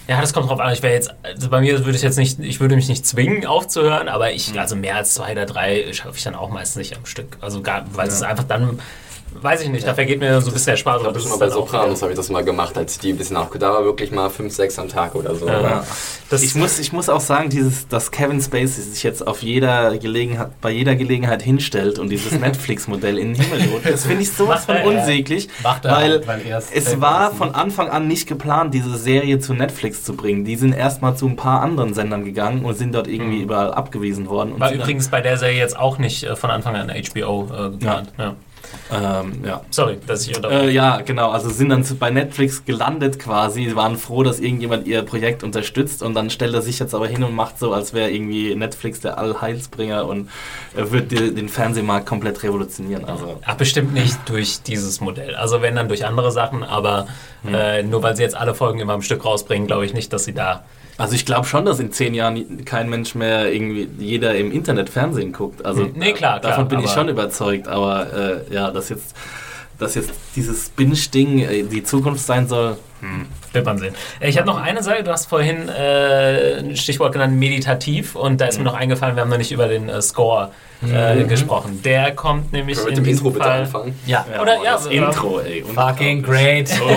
ja, das kommt drauf an. Ich wäre jetzt, also bei mir würde ich jetzt nicht, ich würde mich nicht zwingen aufzuhören, aber ich, also mehr als zwei oder drei schaffe ich dann auch meistens nicht am Stück. Also gar, weil es ist einfach dann, weiß ich nicht, da vergeht mir so ein bisschen der Spaß. Ich aber glaube, das schon ist mal bei auch Sopranos habe ich das mal gemacht, als ich die ein bisschen nachgeguckt Da war wirklich mal 5, 6 am Tag oder so. Ja. Das, Ich muss, ich muss auch sagen, dieses, dass Kevin Spacey sich jetzt auf jeder Gelegenheit, bei jeder Gelegenheit hinstellt und dieses Netflix-Modell in den Himmel holt, das finde ich sowas von ja. unsäglich, Macht er weil weil es war von Anfang an nicht geplant, diese Serie zu Netflix zu bringen. Die sind erstmal zu ein paar anderen Sendern gegangen und sind dort irgendwie überall abgewiesen worden. Und war übrigens bei der Serie jetzt auch nicht äh, von Anfang an HBO äh, geplant. Ja. dann, ähm, ja. Sorry, dass ich unter. Äh, ja, genau. Also sind dann bei Netflix gelandet quasi. Sie waren froh, dass irgendjemand ihr Projekt unterstützt und dann stellt er sich jetzt aber hin und macht so, als wäre irgendwie Netflix der Allheilsbringer und er wird die, den Fernsehmarkt komplett revolutionieren. Also Ach, bestimmt nicht durch dieses Modell. Also wenn dann durch andere Sachen, aber Hm. äh, nur weil sie jetzt alle Folgen immer am Stück rausbringen, glaube ich nicht, dass sie da. Also ich glaube schon, dass in zehn Jahren kein Mensch mehr irgendwie jeder im Internet Fernsehen guckt. Also Nee, klar, klar, davon bin ich schon überzeugt. Aber äh, ja, dass jetzt, dass jetzt dieses Binge-Ding äh, die Zukunft sein soll. Wird man sehen. Äh, Ich habe noch eine Sache, du hast vorhin äh, ein Stichwort genannt, meditativ, und da ist Mhm. mir noch eingefallen, wir haben noch nicht über den äh, Score äh, gesprochen. Der kommt nämlich Können wir in mit dem Intro bitte Fall. anfangen? Ja. Oder ja, das äh, Intro, ey. Fucking great. Oh mein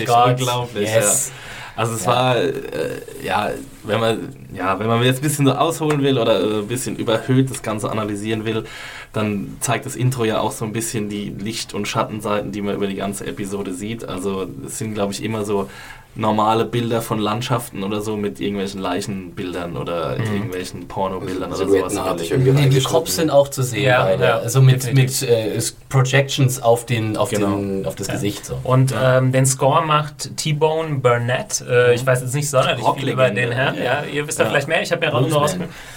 unglaublich, Gott. unglaublich. Yes. Ja. Also es war, äh, ja, wenn man, ja, wenn man jetzt ein bisschen so ausholen will oder äh, ein bisschen überhöht das Ganze analysieren will, dann zeigt das Intro ja auch so ein bisschen die Licht- und Schattenseiten, die man über die ganze Episode sieht. Also es sind, glaube ich, immer so normale Bilder von Landschaften oder so mit irgendwelchen Leichenbildern oder irgendwelchen Pornobildern oder sowas. Silhouettenartig überlegt. irgendwie die. Cops sind auch zu sehen Ja, ja, also mit, mit äh, Projections auf, den, auf, Genau. den, auf das Gesicht. So. Und ähm, den Score macht T-Bone Burnett. Äh, ich weiß jetzt nicht sonderlich viel über den Herrn. Ja, ihr wisst da vielleicht mehr. Ich habe mir auch nur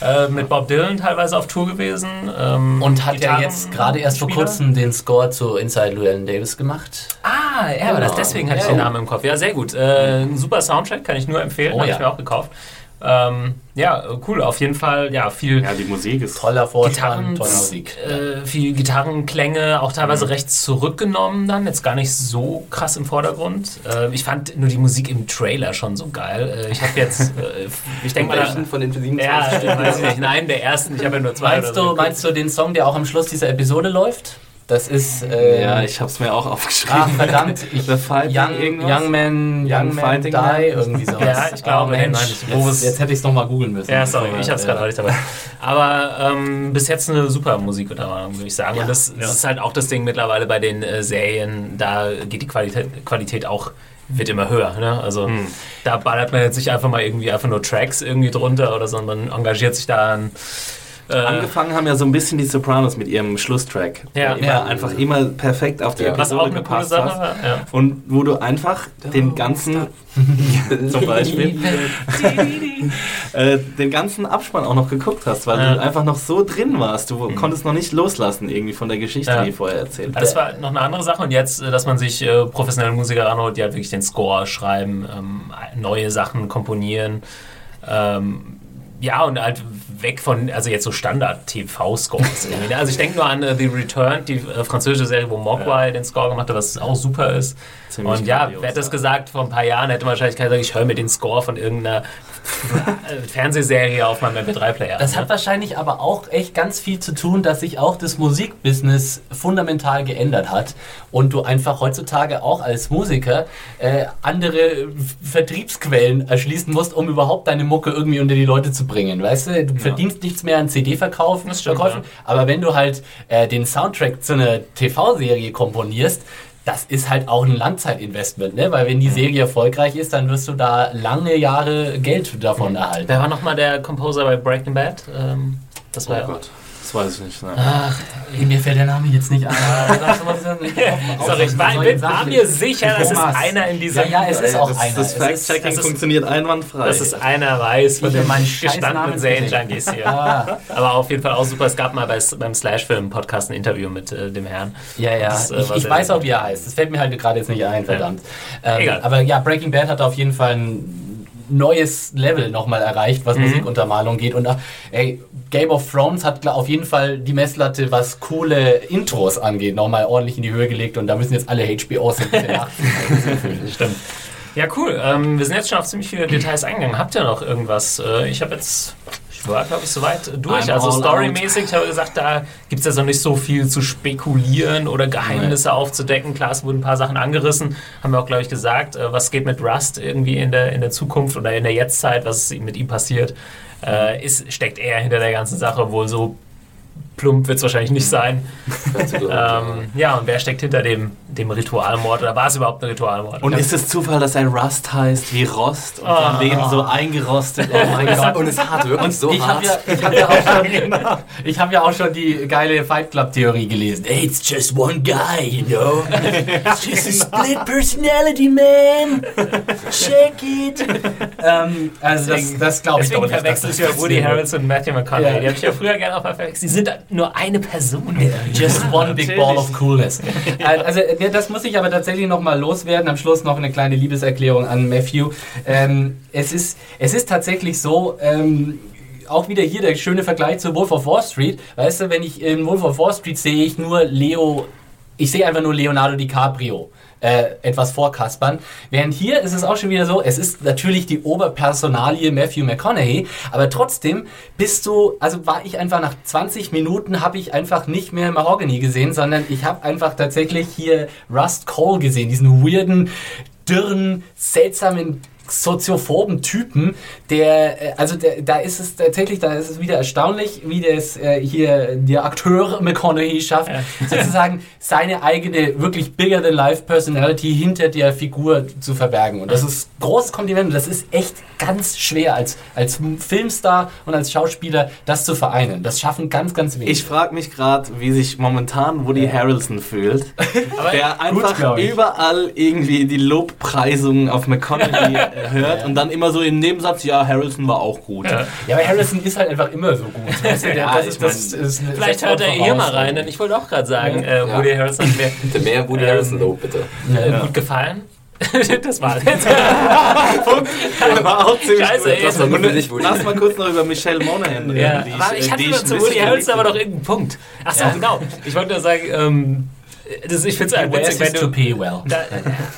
äh, mit Bob Dylan teilweise auf Tour gewesen. Ähm, Und hat ja Gitarren- jetzt gerade erst vor kurzem den Score zu Inside Llewellyn Davis gemacht. Ah, ja, aber das, Genau. deswegen hatte ich Ja. den Namen im Kopf. Ja, sehr gut. Äh, ein super Soundtrack, kann ich nur empfehlen. Oh habe ja. ich mir auch gekauft. Ähm, ja, cool. Auf jeden Fall, ja, viel Ja, die Musik ist Toller Vorspann, Gitarren, tolle Musik. äh, viel Gitarrenklänge, auch teilweise recht zurückgenommen dann, jetzt gar nicht so krass im Vordergrund. Äh, ich fand nur die Musik im Trailer schon so geil. Äh, ich habe jetzt, äh, ich denke mal, Welchen von den 27 ja, weiß ich nicht, in einem der ersten, ich habe ja nur zwei Meinst oder so du, meinst du den Song, der auch am Schluss dieser Episode läuft? Das ist. Äh, Ja, ich hab's mir auch aufgeschrieben. Ach, verdammt. Ich, The Fighting young, irgendwas? young Man, Young, Young Man Fighting Die, irgendwie sowas. Ja, ich glaube, oh, Mensch. Wo jetzt, es- jetzt hätte ich es nochmal googeln müssen. Ja, sorry, ich hab's gerade äh, auch nicht dabei. Aber ähm, bis jetzt eine super Musikuntermalung, würde ich sagen. Ja, Und das, das ist halt auch das Ding mittlerweile bei den äh, Serien, da geht die Qualität, Qualität auch wird immer höher. Ne? Also da ballert man jetzt nicht einfach mal irgendwie einfach nur Tracks irgendwie drunter oder so, sondern engagiert sich da an. Äh, Angefangen haben ja so ein bisschen die Sopranos mit ihrem Schlusstrack. Ja. der immer Ja. einfach immer perfekt auf die Ja. was Episode auch eine coole gepasst Sache hat. war. Ja. Und wo du einfach den ganzen, zum Beispiel, äh, den ganzen Abspann auch noch geguckt hast, weil Ja. du einfach noch so drin warst. Du konntest noch nicht loslassen irgendwie von der Geschichte, Ja. die vorher erzählt Das war noch eine andere Sache und jetzt, äh, dass man sich äh, professionelle Musiker ranholt, die halt wirklich den Score schreiben, ähm, neue Sachen komponieren. Ähm, ja, und halt weg von, also jetzt so Standard-TV-Scores. ne? also ich denke nur an äh, The Return, die äh, französische Serie, wo Mogwai den Score gemacht hat, was auch super ist. Ziemlich und ja, wer hätte das ja. gesagt vor ein paar Jahren, hätte man wahrscheinlich gesagt, ich höre mir den Score von irgendeiner Fernsehserie auf meinem MP3-Player. Das an, hat ne? wahrscheinlich aber auch echt ganz viel zu tun, dass sich auch das Musikbusiness fundamental geändert hat und du einfach heutzutage auch als Musiker äh, andere Vertriebsquellen erschließen musst, um überhaupt deine Mucke irgendwie unter die Leute zu bringen. Weißt du, du verdienst nichts mehr an CD-Verkaufen, Verkäufen, aber wenn du halt äh, den Soundtrack zu einer TV-Serie komponierst, das ist halt auch ein Langzeitinvestment, ne? Weil wenn die Serie erfolgreich ist, dann wirst du da lange Jahre Geld davon erhalten. Wer war nochmal der Composer bei Breaking Bad? Ähm, das war Oh ja Gott. Das weiß ich nicht. Ne? Mir fällt der Name jetzt nicht ein. Sorry, ich war, bin, war mir sicher, das ist Thomas. einer in dieser. Ja, ja, es ist auch das, einer. Das Es ist- Fact-Checking funktioniert einwandfrei. dass es einer weiß von den gestandenen Serien-Junkies hier. Ah, Aber auf jeden Fall auch super. Es gab mal bei, beim Slash-Film-Podcast ein Interview mit äh, dem Herrn. ja, ja. Das, äh, ich ich weiß auch, wie er heißt. Das fällt mir halt gerade jetzt nicht ein, verdammt. Ähm, Egal. Aber ja, Breaking Bad hat auf jeden Fall ein neues Level nochmal erreicht, was Musikuntermalung geht. Und auch, ey, Game of Thrones hat auf jeden Fall die Messlatte, was coole Intros angeht, nochmal ordentlich in die Höhe gelegt. Und da müssen jetzt alle HBOs. Stimmt. Ja, cool. Ähm, wir sind jetzt schon auf ziemlich viele Details eingegangen. Habt ihr noch irgendwas? Äh, ich habe jetzt, ich war, glaube ich, soweit durch. I'm also storymäßig, ich habe gesagt, da gibt es jetzt noch nicht so viel zu spekulieren oder Geheimnisse aufzudecken. Klar, es wurden ein paar Sachen angerissen. Haben wir auch, glaube ich, gesagt, äh, was geht mit Rust irgendwie in der, in der Zukunft oder in der Jetztzeit, was ist mit ihm passiert. Äh, ist, steckt er hinter der ganzen Sache wohl so plump wird es wahrscheinlich nicht sein. Ähm, ja, und wer steckt hinter dem, dem Ritualmord? Oder war es überhaupt ein Ritualmord? Und ist es Zufall, dass er Rust heißt wie Rost und Ah. sein Leben so eingerostet? Oh mein Gott. Und es hat wirklich so ich hart. habe ja, ich hab ja, auch schon- ich hab ja auch schon die geile Fight Club Theorie gelesen. Hey, it's just one guy, you know. It's just a split personality, man. Check it. ähm, also das, das glaube ich doch Deswegen nicht. verwechsel ich ja Woody. Harrelson und Matthew McConaughey. Ja. Die habe ich ja früher gerne auch verwechselt. Die sind nur eine Person. Just one big ball of coolness. Also äh, das muss ich aber tatsächlich noch mal loswerden. Am Schluss noch eine kleine Liebeserklärung an Matthew. Ähm, es, ist, es ist tatsächlich so, ähm, auch wieder hier der schöne Vergleich zu Wolf of Wall Street. Weißt du, wenn ich in Wolf of Wall Street sehe ich nur Leo, ich sehe einfach nur Leonardo DiCaprio. Äh, etwas vorkaspern. Während hier ist es auch schon wieder so, es ist natürlich die Oberpersonalie Matthew McConaughey, aber trotzdem bist du, also war ich einfach nach 20 Minuten, habe ich einfach nicht mehr Mahogany gesehen, sondern ich habe einfach tatsächlich hier Rust Cole gesehen, diesen weirden, dürren, seltsamen soziophoben Typen, der, äh, also der, da ist es tatsächlich, da ist es wieder erstaunlich, wie das äh, hier der Akteur McConaughey schafft, sozusagen seine eigene, wirklich bigger than life Personality hinter der Figur zu verbergen. Und das ist großes Kompliment und das ist echt ganz schwer als, als Filmstar und als Schauspieler das zu vereinen. Das schaffen ganz, ganz wenig. Ich frage mich gerade, wie sich momentan Woody Harrelson fühlt, der einfach ich. überall irgendwie die Lobpreisungen auf McConaughey hört und dann immer so im Nebensatz, ja, Harrison war auch gut. Ja. Ja, aber Harrison ist halt einfach immer so gut. Weißt du, der, Ja, das ich ist, das mein, ist eine- Vielleicht hört er hier mal rein, irgendwie. denn ich wollte auch gerade sagen, Ja. äh, Woody Ja. Harrison hat mir Bitte mehr Woody Ähm, Harrison Lob, bitte. äh, gut gefallen. das war jetzt. War auch ziemlich Scheiße, ey, Das war dich, Woody. Lass mal kurz noch über Michelle Monaghan reden. Ja, die ich äh, hatte die zu Woody Harrelson aber noch irgendeinen Punkt. Achso, genau. Ich wollte nur sagen, ähm, das, ich finde es Wears witzig, wenn du... well. Da,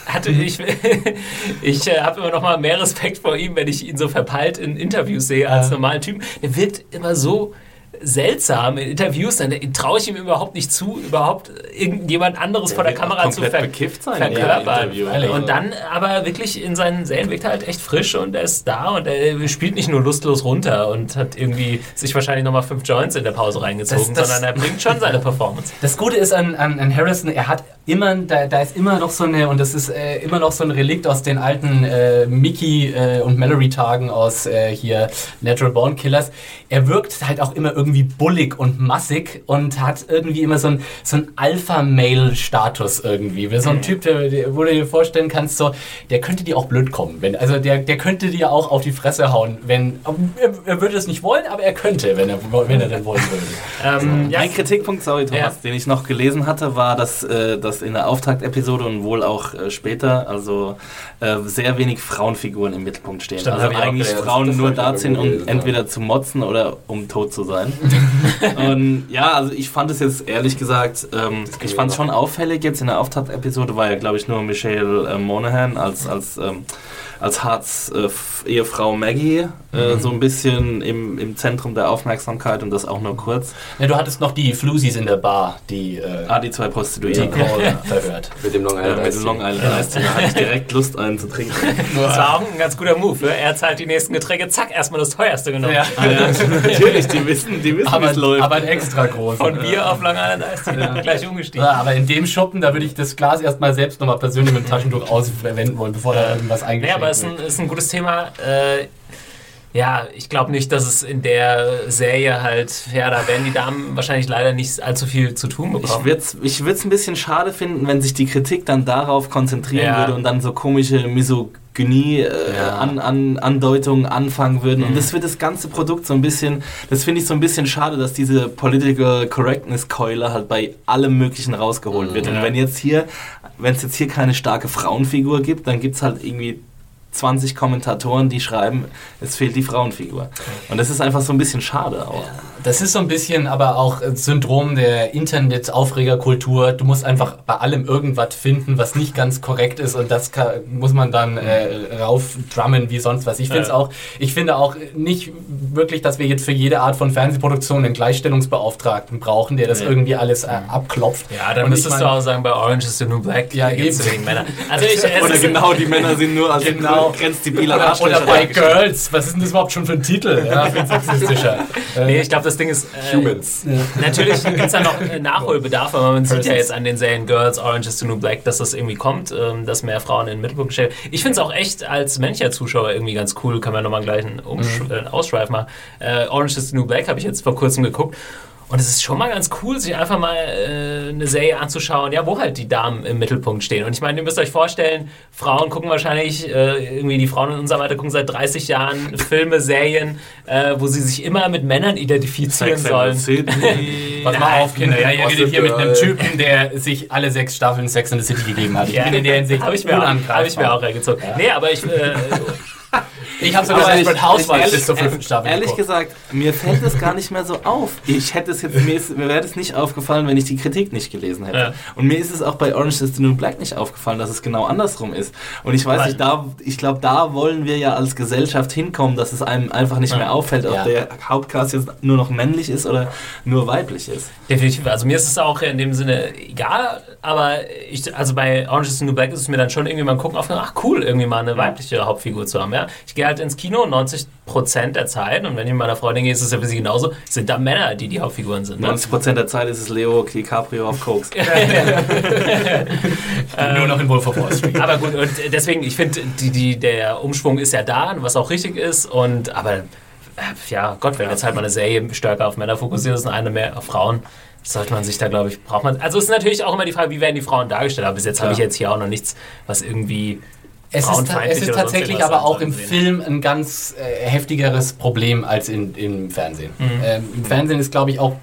hatte ich ich äh, habe immer noch mal mehr Respekt vor ihm, wenn ich ihn so verpeilt in Interviews sehe als normalen Typen. Der wirkt immer so seltsam in Interviews, dann traue ich ihm überhaupt nicht zu, überhaupt irgendjemand anderes vor der wird auch Kamera zu ver bekifft sein in verkörpern. Ehrlich. Und dann aber wirklich in seinen Serien wirkt er halt echt frisch und er ist da und er spielt nicht nur lustlos runter und hat irgendwie sich wahrscheinlich nochmal fünf Joints in der Pause reingezogen, Das- das- sondern er bringt schon seine Performance. Das Gute ist an, an, an Harrison, er hat immer, da, da ist immer noch so eine, und das ist äh, immer noch so ein Relikt aus den alten äh, Mickey äh, und Mallory-Tagen aus äh, hier Natural Born Killers. Er wirkt halt auch immer irgendwie bullig und massig und hat irgendwie immer so einen so Alpha-Male-Status irgendwie. Wie So ein Typ, der, der, wo du dir vorstellen kannst, so, der könnte dir auch blöd kommen. Wenn, also der, der könnte dir auch auf die Fresse hauen, wenn, er, er würde es nicht wollen, aber er könnte, wenn er, wenn er denn wollen würde. Ähm, ja, Ein Kritikpunkt, sorry Thomas, Ja. den ich noch gelesen hatte, war, dass, äh, dass in der Auftaktepisode und wohl auch äh, später, also äh, sehr wenig Frauenfiguren im Mittelpunkt stehen. Stimmt, also eigentlich. Frauen Das nur da sind, um entweder zu motzen oder um tot zu sein. und ja, also ich fand es jetzt ehrlich gesagt, ähm, ich fand es schon auffällig jetzt in der Auftaktepisode war ja glaube ich nur Michelle äh, Monaghan als, als ähm, als Harts äh, Ehefrau Maggie äh, Mhm. so ein bisschen im, im Zentrum der Aufmerksamkeit und das auch nur kurz. Ja, du hattest noch die Flusies in der Bar, die, äh, Ah, die zwei die Prostituierten. Cole verhört. Mit dem Long Ja, Island mit Ice dem. Long Island Tea. Da hatte ich direkt Lust, einen zu trinken. das war auch ein ganz guter Move. Ne? Er zahlt die nächsten Getränke, zack, erstmal das teuerste genommen. Ja. Ah, ja, natürlich, die wissen, die wissen wie Aber, es läuft. aber ein extra groß. Von Bier auf Long Island Tea, gleich umgestiegen. Ja, aber in dem Schuppen, da würde ich das Glas erstmal selbst nochmal persönlich mit dem Taschentuch auswenden wollen, bevor da irgendwas Nee, eingeschenkt aber es ist ein, ist ein gutes Thema. Äh, ja, ich glaube nicht, dass es in der Serie halt, ja, da werden die Damen wahrscheinlich leider nicht allzu viel zu tun Ich bekommen. würde es ich würd's ein bisschen schade finden, wenn sich die Kritik dann darauf konzentrieren Ja. würde und dann so komische Misogynie äh, Ja. an, an, Andeutungen anfangen würden. Mhm. Und das wird das ganze Produkt so ein bisschen, das finde ich so ein bisschen schade, dass diese Political Correctness-Keule halt bei allem Möglichen rausgeholt wird. Ja. Und wenn jetzt hier, wenn es jetzt hier keine starke Frauenfigur gibt, dann gibt es halt irgendwie 20 Kommentatoren, die schreiben, es fehlt die Frauenfigur. Und das ist einfach so ein bisschen schade auch. Das ist so ein bisschen aber auch Syndrom der Internet-Aufregerkultur. Du musst einfach bei allem irgendwas finden, was nicht ganz korrekt ist und das kann, muss man dann äh, raufdrummen wie sonst was. Ich finde es Ja. auch, ich finde auch nicht wirklich, dass wir jetzt für jede Art von Fernsehproduktion einen Gleichstellungsbeauftragten brauchen, der das Nee. irgendwie alles äh, abklopft. ja, dann Und müsstest ich du auch sagen, bei Orange is the New Black Ja, zu wenig Männer. Also ich, Oder ist- genau, die Männer sind nur als Genau. grenzdebiler Oder, Arschlöcher oder bei. Girls, was ist denn das überhaupt schon für ein Titel? Ja, für ein sexistischer. Nee, ich glaube, das Ding ist. Äh, Humans. Natürlich gibt es da noch äh, Nachholbedarf, aber man sieht ja jetzt an den Serien Girls, Orange is the New Black, dass das irgendwie kommt, ähm, dass mehr Frauen in den Mittelpunkt stellen. Ich finde es auch echt als männlicher Zuschauer irgendwie ganz cool, können wir nochmal gleich einen, Umsch Mhm. äh, Ausschweif machen. Äh, Orange is the New Black habe ich jetzt vor kurzem geguckt. Und es ist schon mal ganz cool, sich einfach mal äh, eine Serie anzuschauen, ja, wo halt die Damen im Mittelpunkt stehen. Und ich meine, ihr müsst euch vorstellen, Frauen gucken wahrscheinlich, äh, irgendwie die Frauen in unserem Alter gucken seit 30 Jahren Filme, Serien, äh, wo sie sich immer mit Männern identifizieren Sex sollen. City. Pass mal auf, Kinder. Ja, ihr redet hier mit einem. Typen, der sich alle sechs Staffeln Sex in the City gegeben hat. Ich bin in der Hinsicht habe ich, hab ich mir auch reingezogen. Nee, aber ich, äh, Ich habe sogar Desperate Housewives ehrlich- bis zur fünften Staffel Ehrlich geguckt. gesagt, mir fällt es gar nicht mehr so auf. Ich hätte es jetzt, mir, ist, mir wäre es nicht aufgefallen, wenn ich die Kritik nicht gelesen hätte. Ja. Und mir ist es auch bei Orange is the New Black nicht aufgefallen, dass es genau andersrum ist. Und ich weiß Weil- nicht, da, ich glaube, da wollen wir ja als Gesellschaft hinkommen, dass es einem einfach nicht Ja. mehr auffällt, ob Ja. der Hauptcast jetzt nur noch männlich ist oder nur weiblich ist. definitiv. Also mir ist es auch in dem Sinne egal, aber ich, also bei Orange is the New Black ist es mir dann schon irgendwie mal gucken auf, ach cool, irgendwie mal eine weibliche Hauptfigur zu haben. Ja? Ich gehe halt ins Kino 90% der Zeit und wenn ich mit meiner Freundin gehe, ist es ja für sie genauso, sind da Männer, die die Hauptfiguren sind. Ne? 90% der Zeit ist es Leo DiCaprio auf Koks. Nur noch in Wolf of Wall Street. Aber gut, und deswegen, ich finde, die, die, der Umschwung ist ja da, was auch richtig ist. Und aber äh, ja, Gott, wenn jetzt halt mal eine Serie stärker auf Männer fokussiert ist und eine mehr auf Frauen, sollte man sich da, glaube ich, braucht man. Also ist natürlich auch immer die Frage, wie werden die Frauen dargestellt. Aber bis jetzt habe Ja. ich jetzt hier auch noch nichts, was irgendwie Es ist, es ist tatsächlich aber auch im. Film ein ganz äh, heftigeres Problem als in, im Fernsehen. Mhm. Ähm, Im Fernsehen ist, glaube ich, auch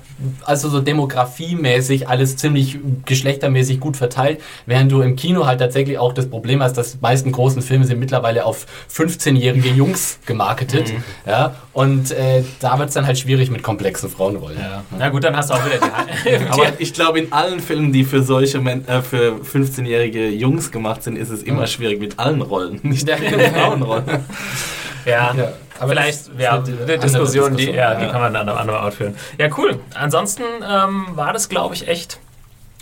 also so demografiemäßig alles ziemlich geschlechtermäßig gut verteilt, während du im Kino halt tatsächlich auch das Problem hast, dass die meisten großen Filme sind mittlerweile auf 15-jährige Jungs gemarketet. Mhm. Ja, und äh, da wird es dann halt schwierig mit komplexen Frauenrollen. Ja. Na gut, dann hast du auch wieder die. Aber ich glaube, in allen Filmen, die für solche Men äh, für 15-jährige Jungs gemacht sind, ist es immer schwierig mit allen Rollen, nicht Ja. mit Frauenrollen. ja. Ja, aber Vielleicht, das ja, eine Diskussion, die, ja, ja. die kann man dann am anderen Ort führen. Ja, cool. Ansonsten ähm, war das, glaube ich, echt.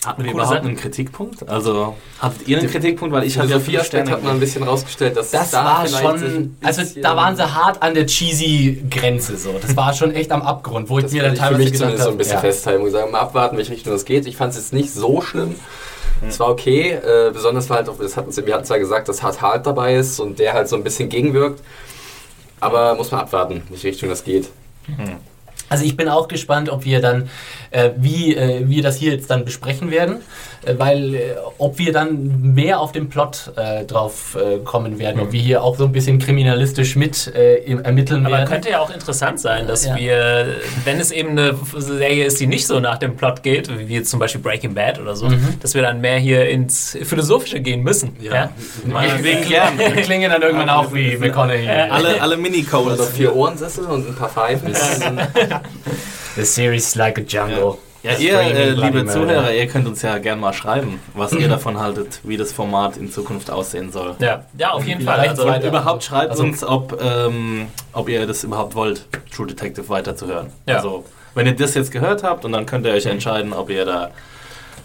Hatten wir überhaupt Sache. einen Kritikpunkt? Also, hattet ihr einen Kritikpunkt? Weil ich hatte ja vier Sterne hat man ein bisschen rausgestellt, dass Das da war schon, also da waren sie hart an der cheesy Grenze so. Das war schon echt am Abgrund, wo ich Das mir dann ich für teilweise mich gedacht zumindest so ein bisschen ja. festhalten und sagen, mal abwarten, welche Richtung das geht. Ich fand es jetzt nicht so schlimm. Es war okay, äh, besonders weil halt auch, das hatten sie, wir hatten zwar gesagt, dass Hard Hart dabei ist und der halt so ein bisschen gegenwirkt. Aber muss man abwarten, welche Richtung das geht. Also ich bin auch gespannt, ob wir dann, äh, wie äh, wir das hier jetzt dann besprechen werden, äh, weil äh, ob wir dann mehr auf den Plot äh, drauf äh, kommen werden, ob wir hier auch so ein bisschen kriminalistisch mit äh, ermitteln Aber werden. könnte ja auch interessant sein, dass Ja. wir, wenn es eben eine Serie ist, die nicht so nach dem Plot geht, wie jetzt zum Beispiel Breaking Bad oder so, Mhm. dass wir dann mehr hier ins Philosophische gehen müssen. Ja. Meinetwegen gern. wir klingen dann irgendwann auch wie McConaughey. Alle, alle Mini-Codes. vier Ohrensessel und ein paar Pfeifen. The series is like a jungle. Ja, ihr, äh, liebe murder. Zuhörer, ihr könnt uns ja gerne mal schreiben, was ihr davon haltet, wie das Format in Zukunft aussehen soll. Ja, ja, auf jeden Fall. Also, weiter. Überhaupt schreibt Also- uns, ob, ähm, ob ihr das überhaupt wollt, True Detective weiterzuhören. Ja. Also, wenn ihr das jetzt gehört habt, und dann könnt ihr euch entscheiden, ob ihr da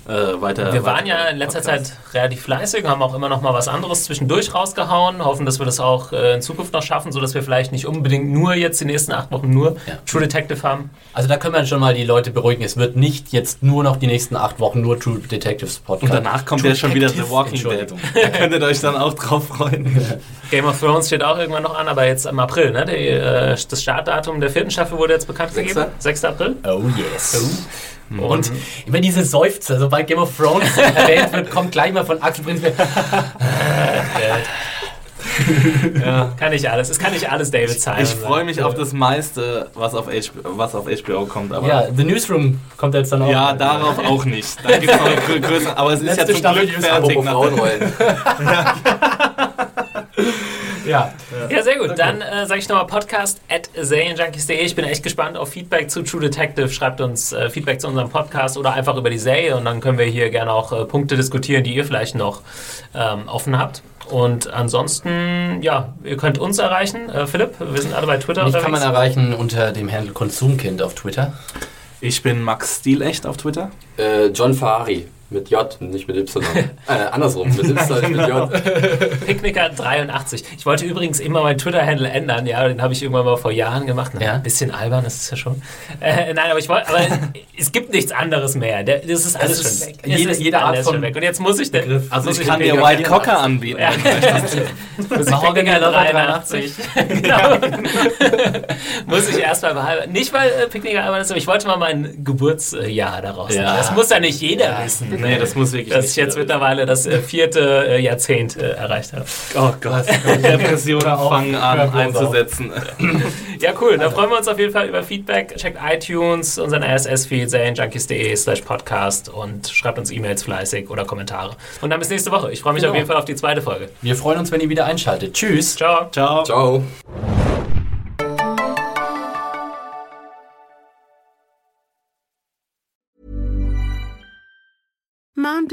äh, weiter. wir waren weiter ja in letzter Podcast. Zeit relativ fleißig, haben auch immer noch mal was anderes zwischendurch rausgehauen, hoffen, dass wir das auch äh, in Zukunft noch schaffen, sodass wir vielleicht nicht unbedingt nur jetzt die nächsten acht Wochen nur Ja. True Detective haben. Also da können wir schon mal die Leute beruhigen. Es wird nicht jetzt nur noch die nächsten acht Wochen nur True Detectives Podcast. Und danach kommt ja schon wieder The Walking Dead. Da könntet ihr euch dann auch drauf freuen. Game of Thrones steht auch irgendwann noch an, aber jetzt im April, ne? Die, äh, das Startdatum der vierten Staffel wurde jetzt bekannt Sechster? gegeben. 6. April. Oh yes. Und immer diese Seufzer, sobald Game of Thrones erwähnt wird, kommt gleich mal von Axel Prinz. Kann nicht alles. Es kann nicht alles David Simon Ich freue mich auf das meiste, was auf, HBO, was auf HBO kommt. Aber Ja, The Newsroom kommt jetzt dann auch. Ja, darauf auch nicht. Da gibt's noch eine grö- größere, aber es ist Letzte ja zum Staffel Glück fertig. Nach- Frauenrollen. ja. Ja, sehr gut. Dann äh, sage ich nochmal Podcast at serienjunkies.de. Ich bin echt gespannt auf Feedback zu True Detective. Schreibt uns äh, Feedback zu unserem Podcast oder einfach über die Serie und dann können wir hier gerne auch äh, Punkte diskutieren, die ihr vielleicht noch ähm, offen habt. Und ansonsten, ja, ihr könnt uns erreichen. Äh, Philipp, wir sind alle bei Twitter Mich kann man erreichen unter dem Handle Konsumkind auf Twitter. Ich bin Max Stilecht auf Twitter. Äh, John Ferrari. Mit J, nicht mit Y. äh, andersrum, mit Y, nicht mit J. Picknicker 83. Ich wollte übrigens immer meinen Twitter-Handle ändern. Ja, den habe ich irgendwann mal vor Jahren gemacht. Na, Ja. Ein bisschen albern ist es ja schon. Äh, nein, aber ich wollte, aber es gibt nichts anderes mehr. Der, das ist alles ist schon weg. Jede- ist jede Art alles schon von weg. Und jetzt muss ich, den, Also muss ich kann dir White Cocker anbieten. Ja. muss ich Picknicker Lover 83. genau. muss ich erstmal behalten. Nicht, weil äh, Picknicker albern ist, aber ich wollte mal mein Geburtsjahr daraus Ja. Das muss ja nicht jeder wissen. Nee, das muss wirklich Dass ich jetzt mittlerweile das äh, vierte äh, Jahrzehnt äh, erreicht habe. Oh Gott. Depressionen fangen an einzusetzen. Ja, cool. Da freuen wir uns auf jeden Fall über Feedback. Checkt iTunes, unseren RSS-Feed, serienjunkies.de slash podcast und schreibt uns E-Mails fleißig oder Kommentare. Und dann bis nächste Woche. Ich freue mich Genau. auf jeden Fall auf die zweite Folge. Wir freuen uns, wenn ihr wieder einschaltet. Tschüss. Ciao. Ciao. Ciao.